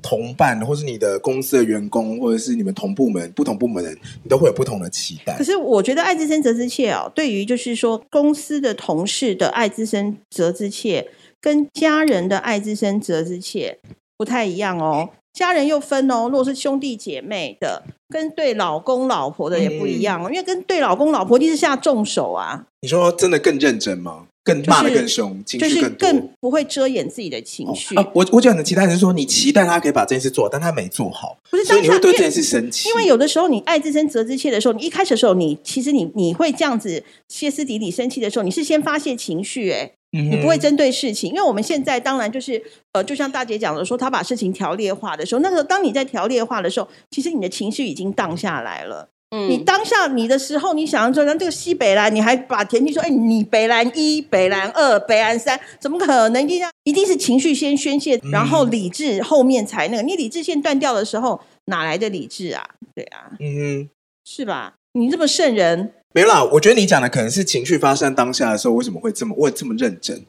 同伴，或是你的公司的员工，或者是你们同部门、不同部门的人，你都会有不同的期待。可是我觉得“爱之深，责之切”哦，对于就是说公司的同事的“爱之深，责之切”，跟家人的“爱之深，责之切”不太一样哦。家人又分哦，如果是兄弟姐妹的，跟对老公老婆的也不一样哦，嗯、因为跟对老公老婆一定是下重手啊。你说真的更认真吗？更骂得更凶，情绪更，就是更不会遮掩自己的情绪。哦啊、我我讲的期待是说，你期待他可以把这件事做，但他没做好，不是，所以你会对这件事生气。因为有的时候你爱之深责之切的时候，你一开始的时候，你其实你你会这样子歇斯底里生气的时候，你是先发泄情绪，哎。你不会针对事情，因为我们现在当然就是呃，就像大姐讲的说，她把事情条列化的时候，那个当你在条列化的时候，其实你的情绪已经荡下来了。嗯，你当下你的时候，你想要说，那这个西北蓝，你还把田静说，哎，你北蓝一、北蓝二、北蓝三，怎么可能？一样一定是情绪先宣泄，然后理智后面才那个。你理智线断掉的时候，哪来的理智啊？对啊，嗯，是吧？你这么圣人。没啦，我觉得你讲的可能是情绪发生当下的时候，为什么会这么问这么认真？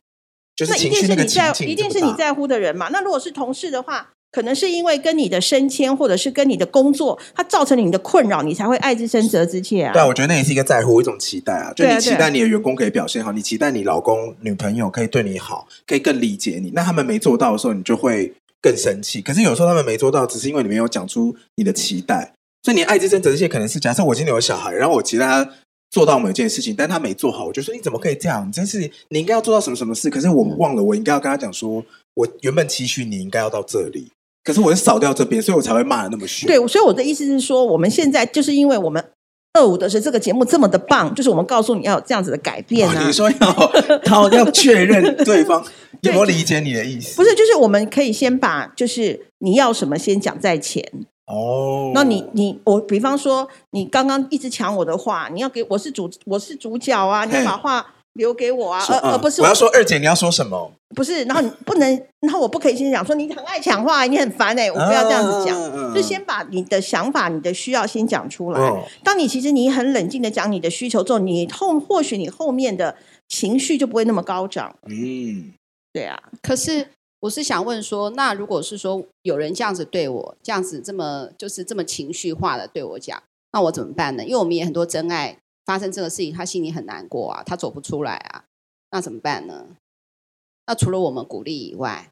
就是情绪那个情境，一定是你在乎的人嘛。那如果是同事的话，可能是因为跟你的升迁，或者是跟你的工作，它造成你的困扰，你才会爱之深责之切啊。对啊，我觉得那也是一个在乎，一种期待啊。就你期待你的员工可以表现好，你期待你老公、女朋友可以对你好，可以更理解你。那他们没做到的时候，你就会更生气。可是有时候他们没做到，只是因为你没有讲出你的期待。所以你爱之深责之切，可能是假设我今天有小孩，然后我期待他。做到某一件事情，但他没做好，我就说你怎么可以这样？真是你应该要做到什么什么事。可是我忘了，我应该要跟他讲说，我原本期许你应该要到这里，可是我是扫掉这边，所以我才会骂的那么凶。对，所以我的意思是说，我们现在就是因为我们二五的是这个节目这么的棒，就是我们告诉你要有这样子的改变啊。哦、你说要他要确认对方 *laughs* 有没有理解你的意思？不是，就是我们可以先把就是你要什么先讲在前。哦，那你你我，比方说，你刚刚一直抢我的话，你要给我是主我是主角啊，你要把话留给我啊，而而不是我要说二姐你要说什么？不是，然后你不能，*laughs* 然后我不可以先讲说你很爱抢话，你很烦哎、欸，我不要这样子讲，就先把你的想法、你的需要先讲出来。当你其实你很冷静的讲你的需求之后，你后或许你后面的情绪就不会那么高涨。嗯，对啊，可是。我是想问说，那如果是说有人这样子对我，这样子这么就是这么情绪化的对我讲，那我怎么办呢？因为我们也很多真爱发生这个事情，他心里很难过啊，他走不出来啊，那怎么办呢？那除了我们鼓励以外，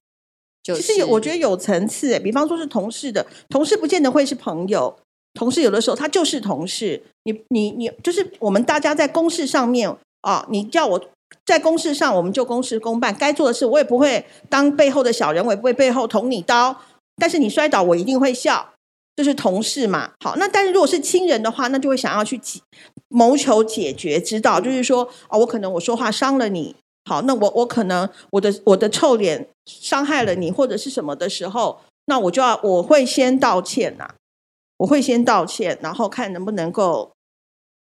就是、其实我觉得有层次，比方说是同事的同事，不见得会是朋友。同事有的时候他就是同事，你你你就是我们大家在公事上面啊，你叫我。在公事上，我们就公事公办，该做的事我也不会当背后的小人，我也不会背后捅你刀。但是你摔倒，我一定会笑，这是同事嘛。好，那但是如果是亲人的话，那就会想要去谋求解决之道，就是说啊、哦，我可能我说话伤了你，好，那我我可能我的我的臭脸伤害了你，或者是什么的时候，那我就要我会先道歉呐、我会先道歉，然后看能不能够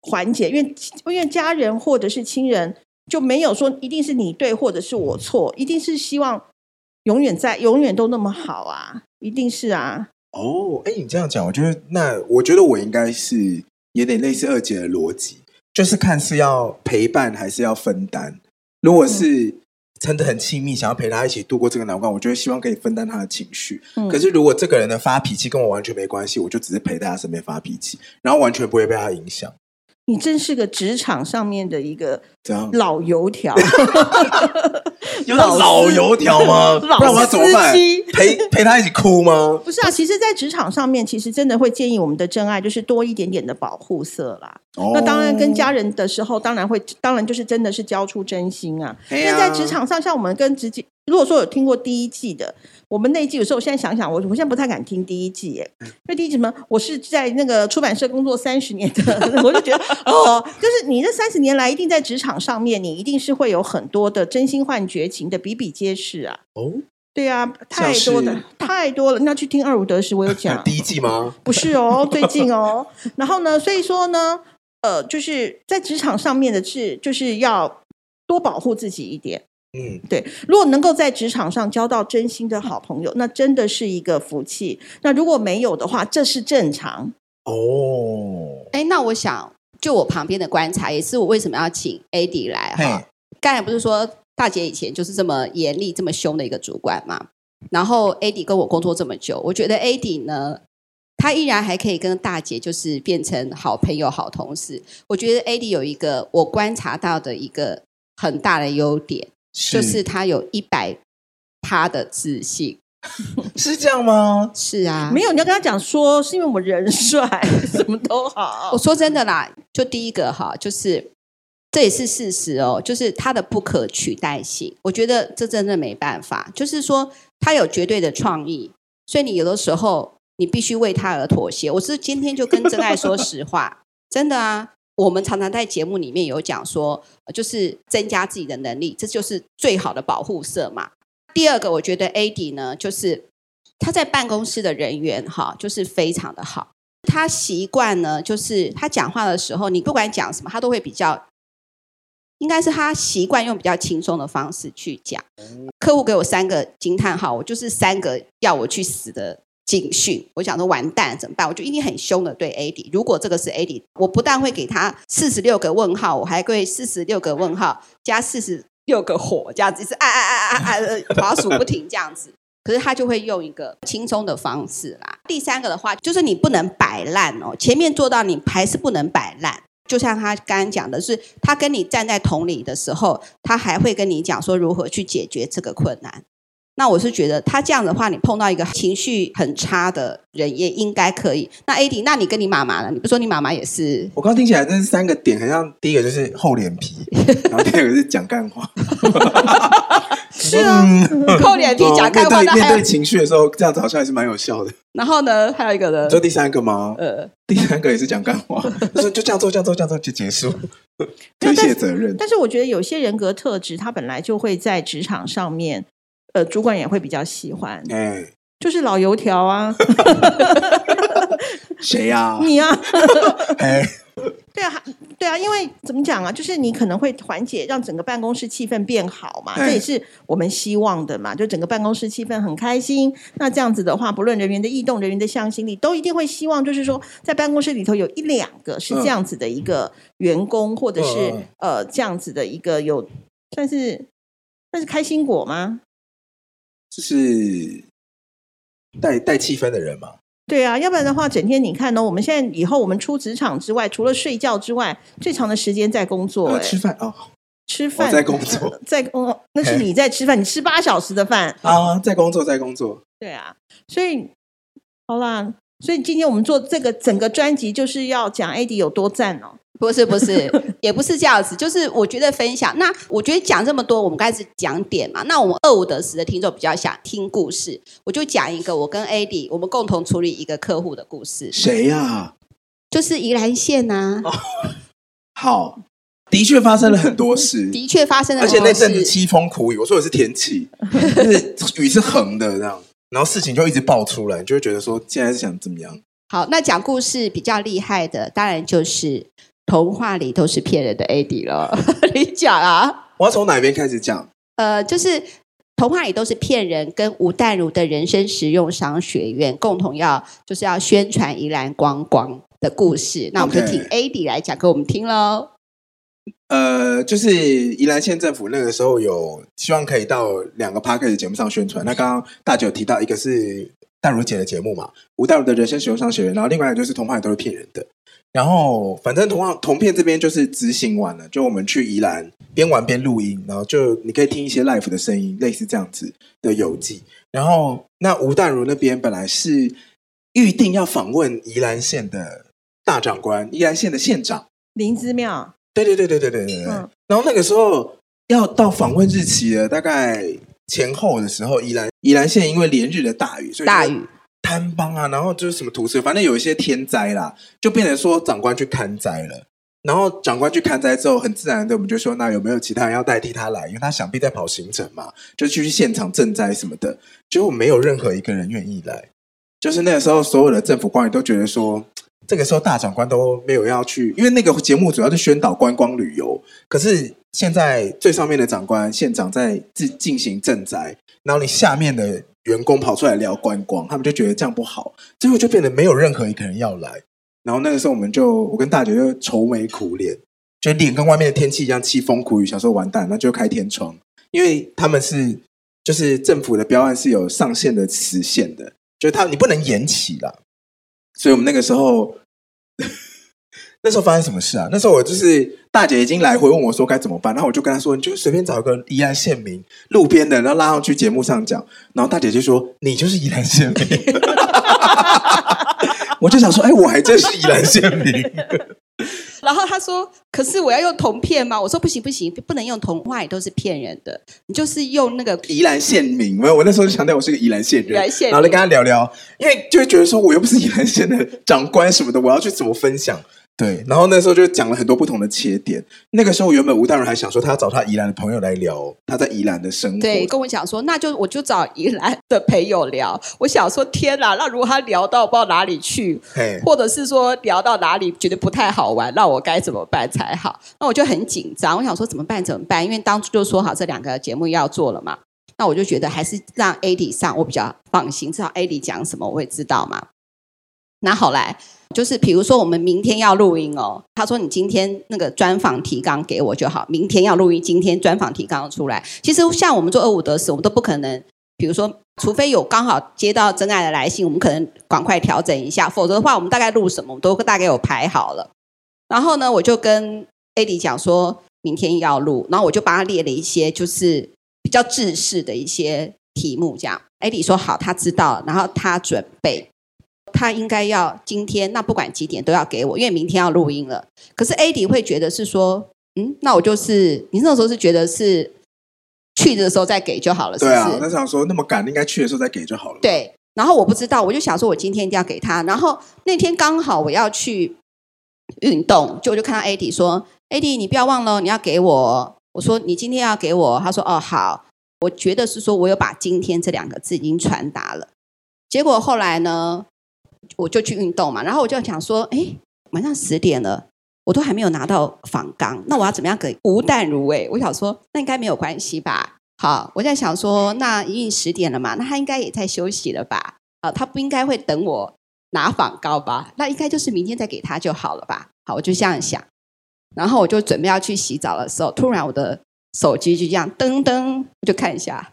缓解，因为因为家人或者是亲人。就没有说一定是你对或者是我错，一定是希望永远在永远都那么好啊，一定是啊。哦，哎，你这样讲，我觉得那我觉得我应该是有点类似二姐的逻辑，就是看是要陪伴还是要分担。如果是真的很亲密，想要陪他一起度过这个难关，我觉得希望可以分担他的情绪。嗯。可是如果这个人的发脾气跟我完全没关系，我就只是陪在他身边发脾气，然后完全不会被他影响。你真是个职场上面的一个老油条。有老油条吗？不然我要怎么办？陪陪他一起哭吗？不是啊，其实，在职场上面，其实真的会建议我们的真爱就是多一点点的保护色啦。哦、那当然，跟家人的时候，当然会，当然就是真的是交出真心啊。因为在职场上，像我们跟直接，如果说有听过第一季的，我们那一季有时候，我现在想想，我我现在不太敢听第一季耶，因为第一季什么？我是在那个出版社工作三十年的，*laughs* 我就觉得哦，就是你这三十年来，一定在职场上面，你一定是会有很多的真心换绝情的比比皆是啊。哦。对啊，太多的太多了。那去听二五得十，我有讲 *laughs* 第一季吗？不是哦，最近哦。*laughs* 然后呢，所以说呢，呃，就是在职场上面的是，就是要多保护自己一点。嗯，对。如果能够在职场上交到真心的好朋友，那真的是一个福气。那如果没有的话，这是正常。哦，哎，那我想就我旁边的观察，也是我为什么要请 Eddie 来哈。刚才不是说。大姐以前就是这么严厉、这么凶的一个主管嘛。然后 Eddie 跟我工作这么久，我觉得 Eddie 呢，他依然还可以跟大姐就是变成好朋友、好同事。我觉得 Eddie 有一个我观察到的一个很大的优点，是就是他有一百他的自信，*laughs* 是这样吗？是啊，没有你要跟他讲说，是因为我人帅，*laughs* 什么都好。我说真的啦，就第一个哈，就是。这也是事实哦，就是他的不可取代性，我觉得这真的没办法。就是说，他有绝对的创意，所以你有的时候你必须为他而妥协。我是今天就跟真爱说实话，真的啊，我们常常在节目里面有讲说，就是增加自己的能力，这就是最好的保护色嘛。第二个，我觉得 AD 呢，就是他在办公室的人缘哈，就是非常的好。他习惯呢，就是他讲话的时候，你不管讲什么，他都会比较。应该是他习惯用比较轻松的方式去讲。客户给我三个惊叹号，我就是三个要我去死的警讯。我想说完蛋怎么办？我就一定很凶的对 Eddie。如果这个是 Eddie，我不但会给他四十六个问号，我还会四十六个问号加四十六个火，这样子是啊啊啊啊啊，*laughs* 滑鼠不停这样子。可是他就会用一个轻松的方式啦。第三个的话，就是你不能摆烂哦，前面做到你还是不能摆烂。就像他刚刚讲的是，他跟你站在同理的时候，他还会跟你讲说如何去解决这个困难。那我是觉得他这样的话，你碰到一个情绪很差的人，也应该可以。那 Eddie，那你跟你妈妈呢？你不说你妈妈也是？我刚刚听起来这是三个点，好像第一个就是厚脸皮，*laughs* 然后第二个是讲干话。*laughs* 是啊，厚脸皮讲干话，面对面对情绪的时候，这样子好像还是蛮有效的。然后呢，还有一个呢？就第三个吗？呃，第三个也是讲干话，就是就这样做，这样做，这样做就结束，推卸责任。但是我觉得有些人格特质，他本来就会在职场上面。呃，主管也会比较喜欢，哎，就是老油条啊 *laughs* *laughs* 谁呀？你啊，*laughs* 哎，对啊，对啊，因为怎么讲啊，就是你可能会缓解，让整个办公室气氛变好嘛，这也是我们希望的嘛，就整个办公室气氛很开心。那这样子的话，不论人员的异动、人员的向心力，都一定会希望，就是说，在办公室里头有一两个是这样子的一个员工，或者是呃这样子的一个有算是算是开心果吗？就是带带气氛的人嘛？对啊，要不然的话，整天你看呢？我们现在以后我们出职场之外，除了睡觉之外，最长的时间在工作。呃、吃饭哦，吃饭在工作，在工那是你在吃饭，你吃八小时的饭啊，在工作，在工作。对啊，所以好啦，所以今天我们做这个整个专辑，就是要讲 Eddie 有多赞哦。不是不是，*laughs* 也不是这样子，就是我觉得分享。那我觉得讲这么多，我们开始讲点嘛。那我们二五得十的听众比较想听故事，我就讲一个我跟 Eddie 我们共同处理一个客户的故事。谁呀、啊？就是宜兰县呐、啊哦。好，的确发生了很多事，*laughs* 的确发生了很多事，而且那阵子凄风苦雨。我说的是天气，就是雨是横的这样，然后事情就一直爆出来，就会觉得说现在是想怎么样？好，那讲故事比较厉害的，当然就是。童话里都是骗人的，Eddie 了。*laughs* 你讲啊？我要从哪边开始讲？呃，就是童话里都是骗人，跟吴淡如的人生实用商学院共同要就是要宣传宜兰光光的故事。那我们就请 Eddie 来讲给我们听喽。呃，就是宜兰县政府那个时候有希望可以到两个 Podcast 节目上宣传。那刚刚大九提到一个是淡如姐的节目嘛，吴淡如的人生实用商学院，然后另外一个就是童话里都是骗人的。然后反正同样同片这边就是执行完了，就我们去宜兰边玩边录音，然后就你可以听一些 live 的声音，类似这样子的游记。然后那吴淡如那边本来是预定要访问宜兰县的大长官，宜兰县的县长林之妙。对对对对对对对对。嗯、然后那个时候要到访问日期了，大概前后的时候，宜兰宜兰县因为连日的大雨，所以大雨。坍崩啊，然后就是什么土石，反正有一些天灾啦，就变成说长官去看灾了。然后长官去看灾之后，很自然的我们就说，那有没有其他人要代替他来？因为他想必在跑行程嘛，就去现场赈灾什么的。结果没有任何一个人愿意来。就是那个时候，所有的政府官员都觉得说，这个时候大长官都没有要去，因为那个节目主要是宣导观光旅游。可是现在最上面的长官县长在进进行赈灾，然后你下面的。员工跑出来聊观光，他们就觉得这样不好，最后就变得没有任何一个人要来。然后那个时候，我们就我跟大姐就愁眉苦脸，就脸跟外面的天气一样，凄风苦雨，想说完蛋，那就开天窗，因为他们是就是政府的标案是有上限的时限的，就是他你不能延期了，所以我们那个时候。那时候发生什么事啊？那时候我就是大姐已经来回问我说该怎么办，然后我就跟她说，你就随便找一个宜兰县民，路边的，然后拉上去节目上讲。然后大姐就说：“你就是宜兰县民。*laughs* ”我就想说：“哎，我还真是宜兰县民。”然后他说：“可是我要用铜片吗？”我说：“不行不行，不能用铜，话也都是骗人的。你就是用那个宜兰县民。”没有，我那时候就强调我是个宜兰县人，然后来跟他聊聊，因为就会觉得说我又不是宜兰县的长官什么的，我要去怎么分享？对，然后那时候就讲了很多不同的切点。那个时候原本吴大人还想说，他要找他宜兰的朋友来聊他在宜兰的生活。对，跟我讲说，那就我就找宜兰的朋友聊。我想说，天哪，那如果他聊到不知道哪里去，嘿或者是说聊到哪里觉得不太好玩，那我该怎么办才好？那我就很紧张，我想说怎么办？怎么办？因为当初就说好这两个节目要做了嘛。那我就觉得还是让 AD 上，我比较放心，至少 AD 讲什么我会知道嘛。那后来。就是比如说，我们明天要录音哦。他说：“你今天那个专访提纲给我就好，明天要录音，今天专访提纲出来。其实像我们做二五得十，我们都不可能。比如说，除非有刚好接到真爱的来信，我们可能赶快调整一下。否则的话，我们大概录什么，我们都大概有排好了。然后呢，我就跟 AD 讲说，明天要录，然后我就帮他列了一些就是比较制式的一些题目，这样。AD 说好，他知道，然后他准备。”他应该要今天，那不管几点都要给我，因为明天要录音了。可是 AD 会觉得是说，嗯，那我就是你那时候是觉得是去的时候再给就好了，是不是？对啊，那想说那么赶，应该去的时候再给就好了。对，然后我不知道，我就想说我今天一定要给他。然后那天刚好我要去运动，就我就看到 AD 说，AD 你不要忘了你要给我。我说你今天要给我，他说哦好。我觉得是说我有把今天这两个字已经传达了。结果后来呢？我就去运动嘛，然后我就想说，哎，晚上十点了，我都还没有拿到访纲，那我要怎么样给吴淡如？哎，我想说，那应该没有关系吧？好，我在想说，那已经十点了嘛，那他应该也在休息了吧？啊，他不应该会等我拿访纲吧？那应该就是明天再给他就好了吧？好，我就这样想，然后我就准备要去洗澡的时候，突然我的手机就这样噔噔，我就看一下。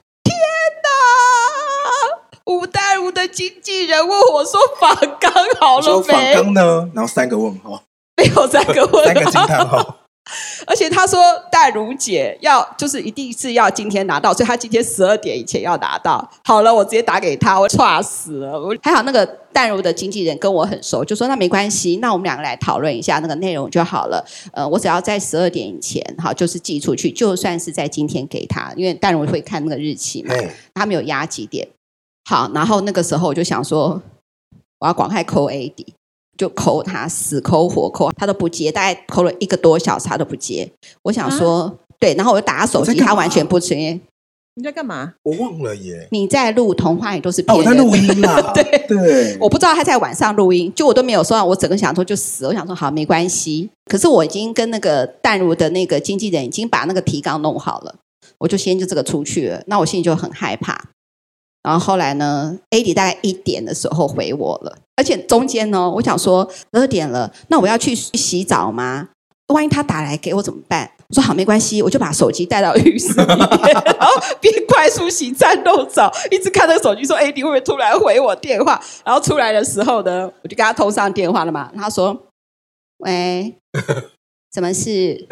吴淡如的经纪人问我说：“访纲好了没？”访纲呢？然后三个问号，没有三个问号，三个惊叹号。*laughs* 而且他说：“淡如姐要就是一定是要今天拿到，所以他今天十二点以前要拿到。”好了，我直接打给他，我差死了。我还好，那个淡如的经纪人跟我很熟，就说：“那没关系，那我们两个来讨论一下那个内容就好了。”呃，我只要在十二点以前，好，就是寄出去，就算是在今天给他，因为淡如会看那个日期嘛，他没有压几点。好，然后那个时候我就想说，我要赶快扣 AD，就扣他，死扣活扣，他都不接，大概扣了一个多小时，他都不接。我想说，啊、对，然后我就打他手机，他完全不接。你在干嘛？我忘了耶。你在录童话也都是骗人、哦、我在录音啦。对对，对我不知道他在晚上录音，就我都没有收到，我整个想说就死。我想说好，没关系。可是我已经跟那个淡如的那个经纪人已经把那个提纲弄好了，我就先就这个出去了。那我心里就很害怕。然后后来呢，AD 大概一点的时候回我了，而且中间呢，我想说二点了，那我要去洗澡吗？万一他打来给我怎么办？我说好，没关系，我就把手机带到浴室里面，然后边快速洗战斗澡，一直看那个手机，说 AD 会不会突然回我电话？然后出来的时候呢，我就跟他通上电话了嘛。他说：“喂，什么事？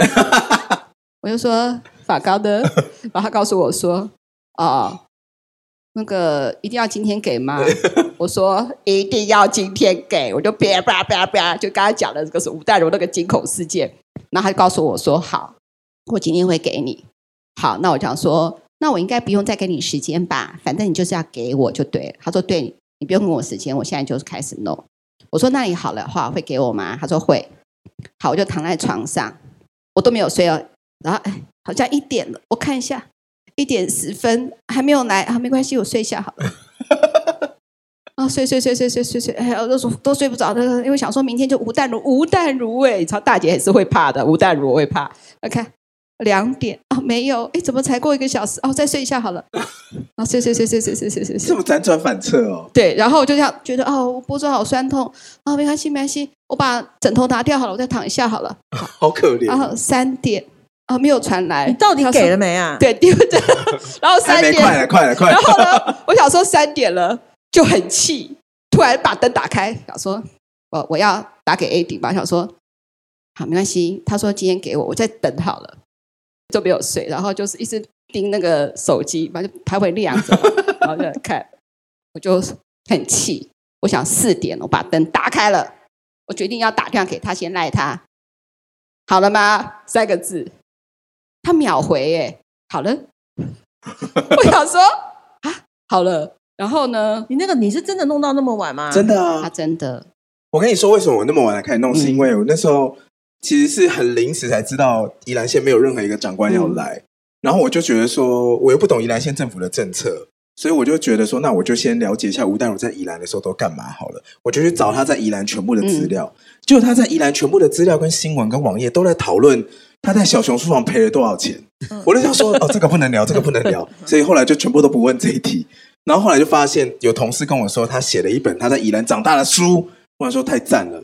*laughs* 我就说法高的，然后他告诉我说，哦，那个一定要今天给吗？*laughs* 我说一定要今天给，我就啪啪啪啪，就刚才讲的这个是吴代如那个惊恐事件，然后他就告诉我说好，我今天会给你。好，那我讲说，那我应该不用再给你时间吧？反正你就是要给我就对了。他说对，你不用给我时间，我现在就开始弄。我说那你好了话会给我吗？他说会。好，我就躺在床上，我都没有睡哦。然后哎，好像一点了，我看一下，一点十分还没有来啊，没关系，我睡一下好了。*laughs* 啊，睡睡睡睡睡睡睡，哎呀，我都都睡不着的，因为想说明天就吴淡如，吴淡如哎，你知道大姐也是会怕的，吴淡如我会怕。OK，两点啊，没有，哎，怎么才过一个小时？哦，再睡一下好了。啊，睡睡睡睡睡睡睡睡，这么辗转反侧哦。对，然后我就这样觉得哦，我脖子好酸痛啊，没关系没关系，我把枕头拿掉好了，我再躺一下好了。好，*laughs* 好可怜。然后三点。啊，没有传来，你到底给了没啊？对，对不对？然后三点，快了，快了，快了。然后呢，我想说三点了，就很气，突然把灯打开，想说，我我要打给 AD 吧，想说，好，没关系。他说今天给我，我再等好了，就没有睡，然后就是一直盯那个手机，反正它会亮着，然后就看，我就很气，我想四点，我把灯打开了，我决定要打电话给他，先赖他，好了吗？三个字。他秒回耶，好了。*laughs* 我想说啊，好了。然后呢，你那个你是真的弄到那么晚吗？真的啊，他真的。我跟你说，为什么我那么晚才开始弄，嗯、是因为我那时候其实是很临时才知道宜兰县没有任何一个长官要来，嗯、然后我就觉得说，我又不懂宜兰县政府的政策，所以我就觉得说，那我就先了解一下吴淡如在宜兰的时候都干嘛好了。我就去找他在宜兰全部的资料，就、嗯、他在宜兰全部的资料跟新闻跟网页都在讨论。他在小熊书房赔了多少钱？我就想说，哦，这个不能聊，*laughs* 这个不能聊，所以后来就全部都不问这一题。然后后来就发现有同事跟我说，他写了一本他在宜兰长大的书，我想说太赞了，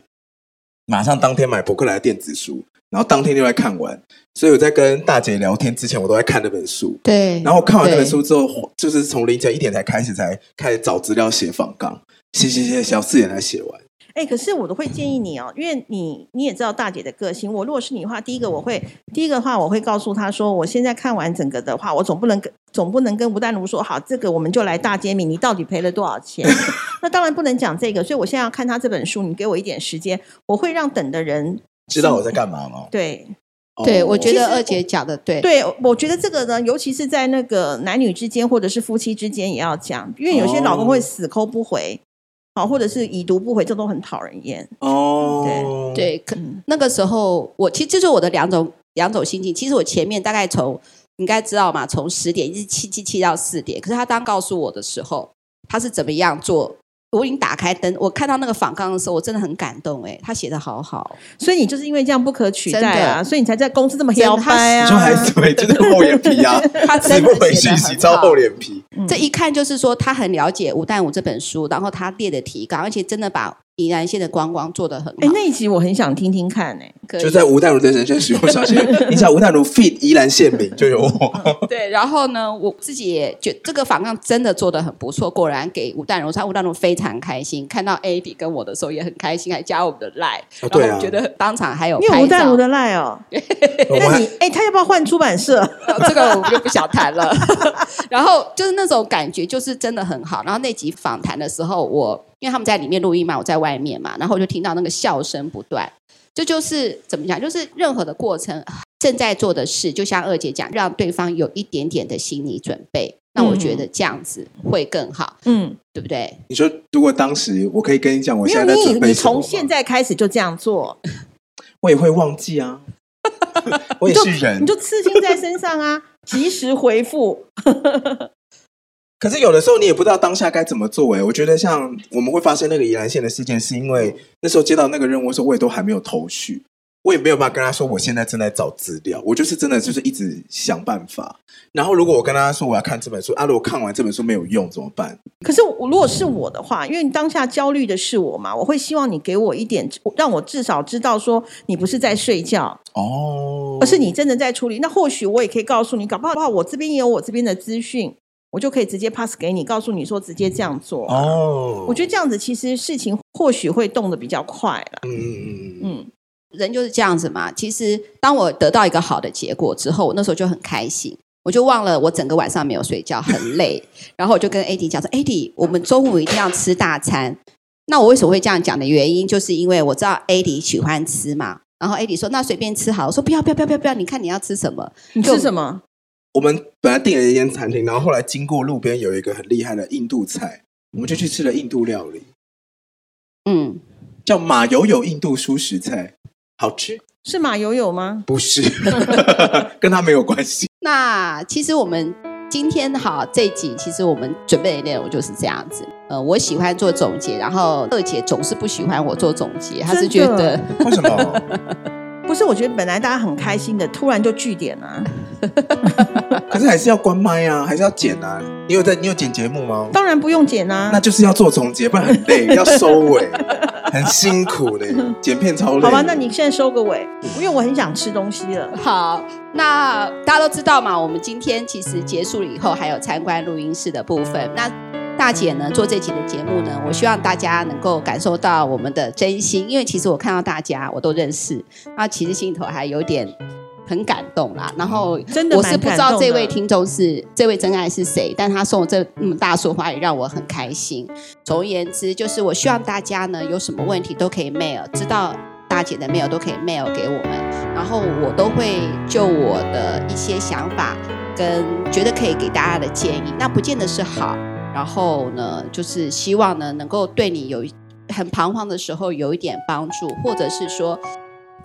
马上当天买博客来的电子书，然后当天就来看完。所以我在跟大姐聊天之前，我都在看那本书。对，然后看完那本书之后，就是从凌晨一点才开始，才开始找资料写访纲，写写写，小四点才写完。哎，可是我都会建议你哦，因为你你也知道大姐的个性。我如果是你的话，第一个我会第一个的话，我会告诉她说，我现在看完整个的话，我总不能跟总不能跟吴淡如说，好，这个我们就来大揭秘，你到底赔了多少钱？*laughs* 那当然不能讲这个，所以我现在要看他这本书，你给我一点时间，我会让等的人知道我在干嘛吗？对，对，我觉得二姐讲的对，对，我觉得这个呢，尤其是在那个男女之间或者是夫妻之间也要讲，因为有些老公会死抠不回。好，或者是已读不回，这都很讨人厌。哦，对对，可那个时候我其实这是我的两种两种心情。其实我前面大概从你应该知道嘛，从十点一直气气气到四点。可是他当告诉我的时候，他是怎么样做？我已经打开灯，我看到那个访纲的时候，我真的很感动。哎，他写的好好，所以你就是因为这样不可取代啊，所以你才在公司这么摇摆啊。还是对，就是厚脸皮啊，他真的回信息，超厚脸皮。这一看就是说，他很了解吴淡如这本书，然后他列的提纲，而且真的把。宜兰县的观光做的很好，哎，那一集我很想听听看，哎，就在吴淡如的人生使用上线，*laughs* 你想吴淡如 fit 宜兰县民就有我。对，然后呢，我自己也觉得这个访纲真的做的很不错，果然给吴淡如，他吴淡如非常开心，看到 AD 跟我的时候也很开心，还加我们的赖，然后我觉得当场还有，你有吴淡如的赖哦，*laughs* 那你哎，他要不要换出版社？*laughs* 这个我们就不想谈了。然后就是那种感觉，就是真的很好。然后那集访谈的时候，我。因为他们在里面录音嘛，我在外面嘛，然后我就听到那个笑声不断。这就，是怎么讲？就是任何的过程，正在做的事，就像二姐讲，让对方有一点点的心理准备。那我觉得这样子会更好，嗯，对不对？你说，如果当时我可以跟你讲，我现在在准备什么？你从现在开始就这样做，*laughs* 我也会忘记啊。*laughs* 我也是人，你就刺青在身上啊，及时回复。可是有的时候你也不知道当下该怎么做哎，我觉得像我们会发生那个宜兰县的事件，是因为那时候接到那个任务的时候，我也都还没有头绪，我也没有办法跟他说我现在正在找资料，我就是真的就是一直想办法。然后如果我跟他说我要看这本书，啊，如果看完这本书没有用怎么办？可是我如果是我的话，因为当下焦虑的是我嘛，我会希望你给我一点，让我至少知道说你不是在睡觉哦，而是你真的在处理。那或许我也可以告诉你，搞不好我这边也有我这边的资讯。我就可以直接 pass 给你，告诉你说直接这样做哦。我觉得这样子其实事情或许会动得比较快了。嗯嗯嗯嗯。人就是这样子嘛。其实当我得到一个好的结果之后，我那时候就很开心，我就忘了我整个晚上没有睡觉，很累。然后我就跟 AD 讲说：“AD，我们中午一定要吃大餐。”那我为什么会这样讲的原因，就是因为我知道 AD 喜欢吃嘛。然后 AD 说：“那随便吃好。”我说：“不要，不要，不要，不要！你看你要吃什么？你吃什么？”我们本来订了一间餐厅，然后后来经过路边有一个很厉害的印度菜，我们就去吃了印度料理。嗯，叫马友友印度蔬食菜，好吃。是马友友吗？不是，跟他没有关系。*laughs* 那其实我们今天哈这一集，其实我们准备的内容就是这样子。呃，我喜欢做总结，然后二姐总是不喜欢我做总结，她是觉得 *laughs* *laughs* 为什么？不是，我觉得本来大家很开心的，突然就据点啊。*laughs* 可是还是要关麦啊，还是要剪啊。你有在？你有剪节目吗？当然不用剪啊。那就是要做总结，不然很累，*laughs* 要收尾，很辛苦的。剪片超累。好吧，那你现在收个尾，因为我很想吃东西了。好，那大家都知道嘛，我们今天其实结束了以后，还有参观录音室的部分。那大姐呢，做这期的节目呢，我希望大家能够感受到我们的真心，因为其实我看到大家我都认识，那其实心里头还有点很感动啦。然后真的，我是不知道这位听众是这位真爱是谁，但他送我这么大束花也让我很开心。总而言之，就是我希望大家呢有什么问题都可以 mail，知道大姐的 mail 都可以 mail 给我们，然后我都会就我的一些想法跟觉得可以给大家的建议，那不见得是好。然后呢，就是希望呢，能够对你有很彷徨的时候有一点帮助，或者是说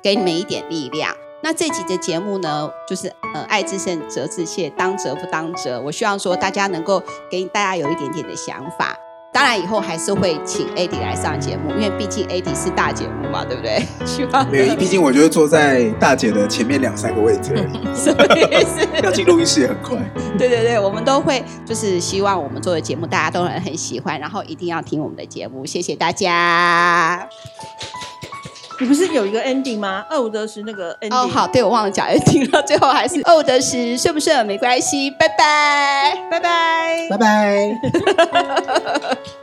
给你们一点力量。那这集的节目呢，就是呃，爱之深，责之切，当责不当责。我希望说大家能够给大家有一点点的想法。当然以后还是会请 AD 来上节目，因为毕竟 AD 是大节目嘛，对不对？*laughs* 希望没有，毕竟我觉得坐在大姐的前面两三个位置而已，什么意思？要进录音室也很快。对对对，我们都会就是希望我们做的节目大家都很很喜欢，然后一定要听我们的节目，谢谢大家。你不是有一个 ending 吗？二五得十那个 ending。哦，好，对，我忘了讲 ending 了，最后还是二五得十，顺不顺没关系，拜拜，拜拜，拜拜。*laughs*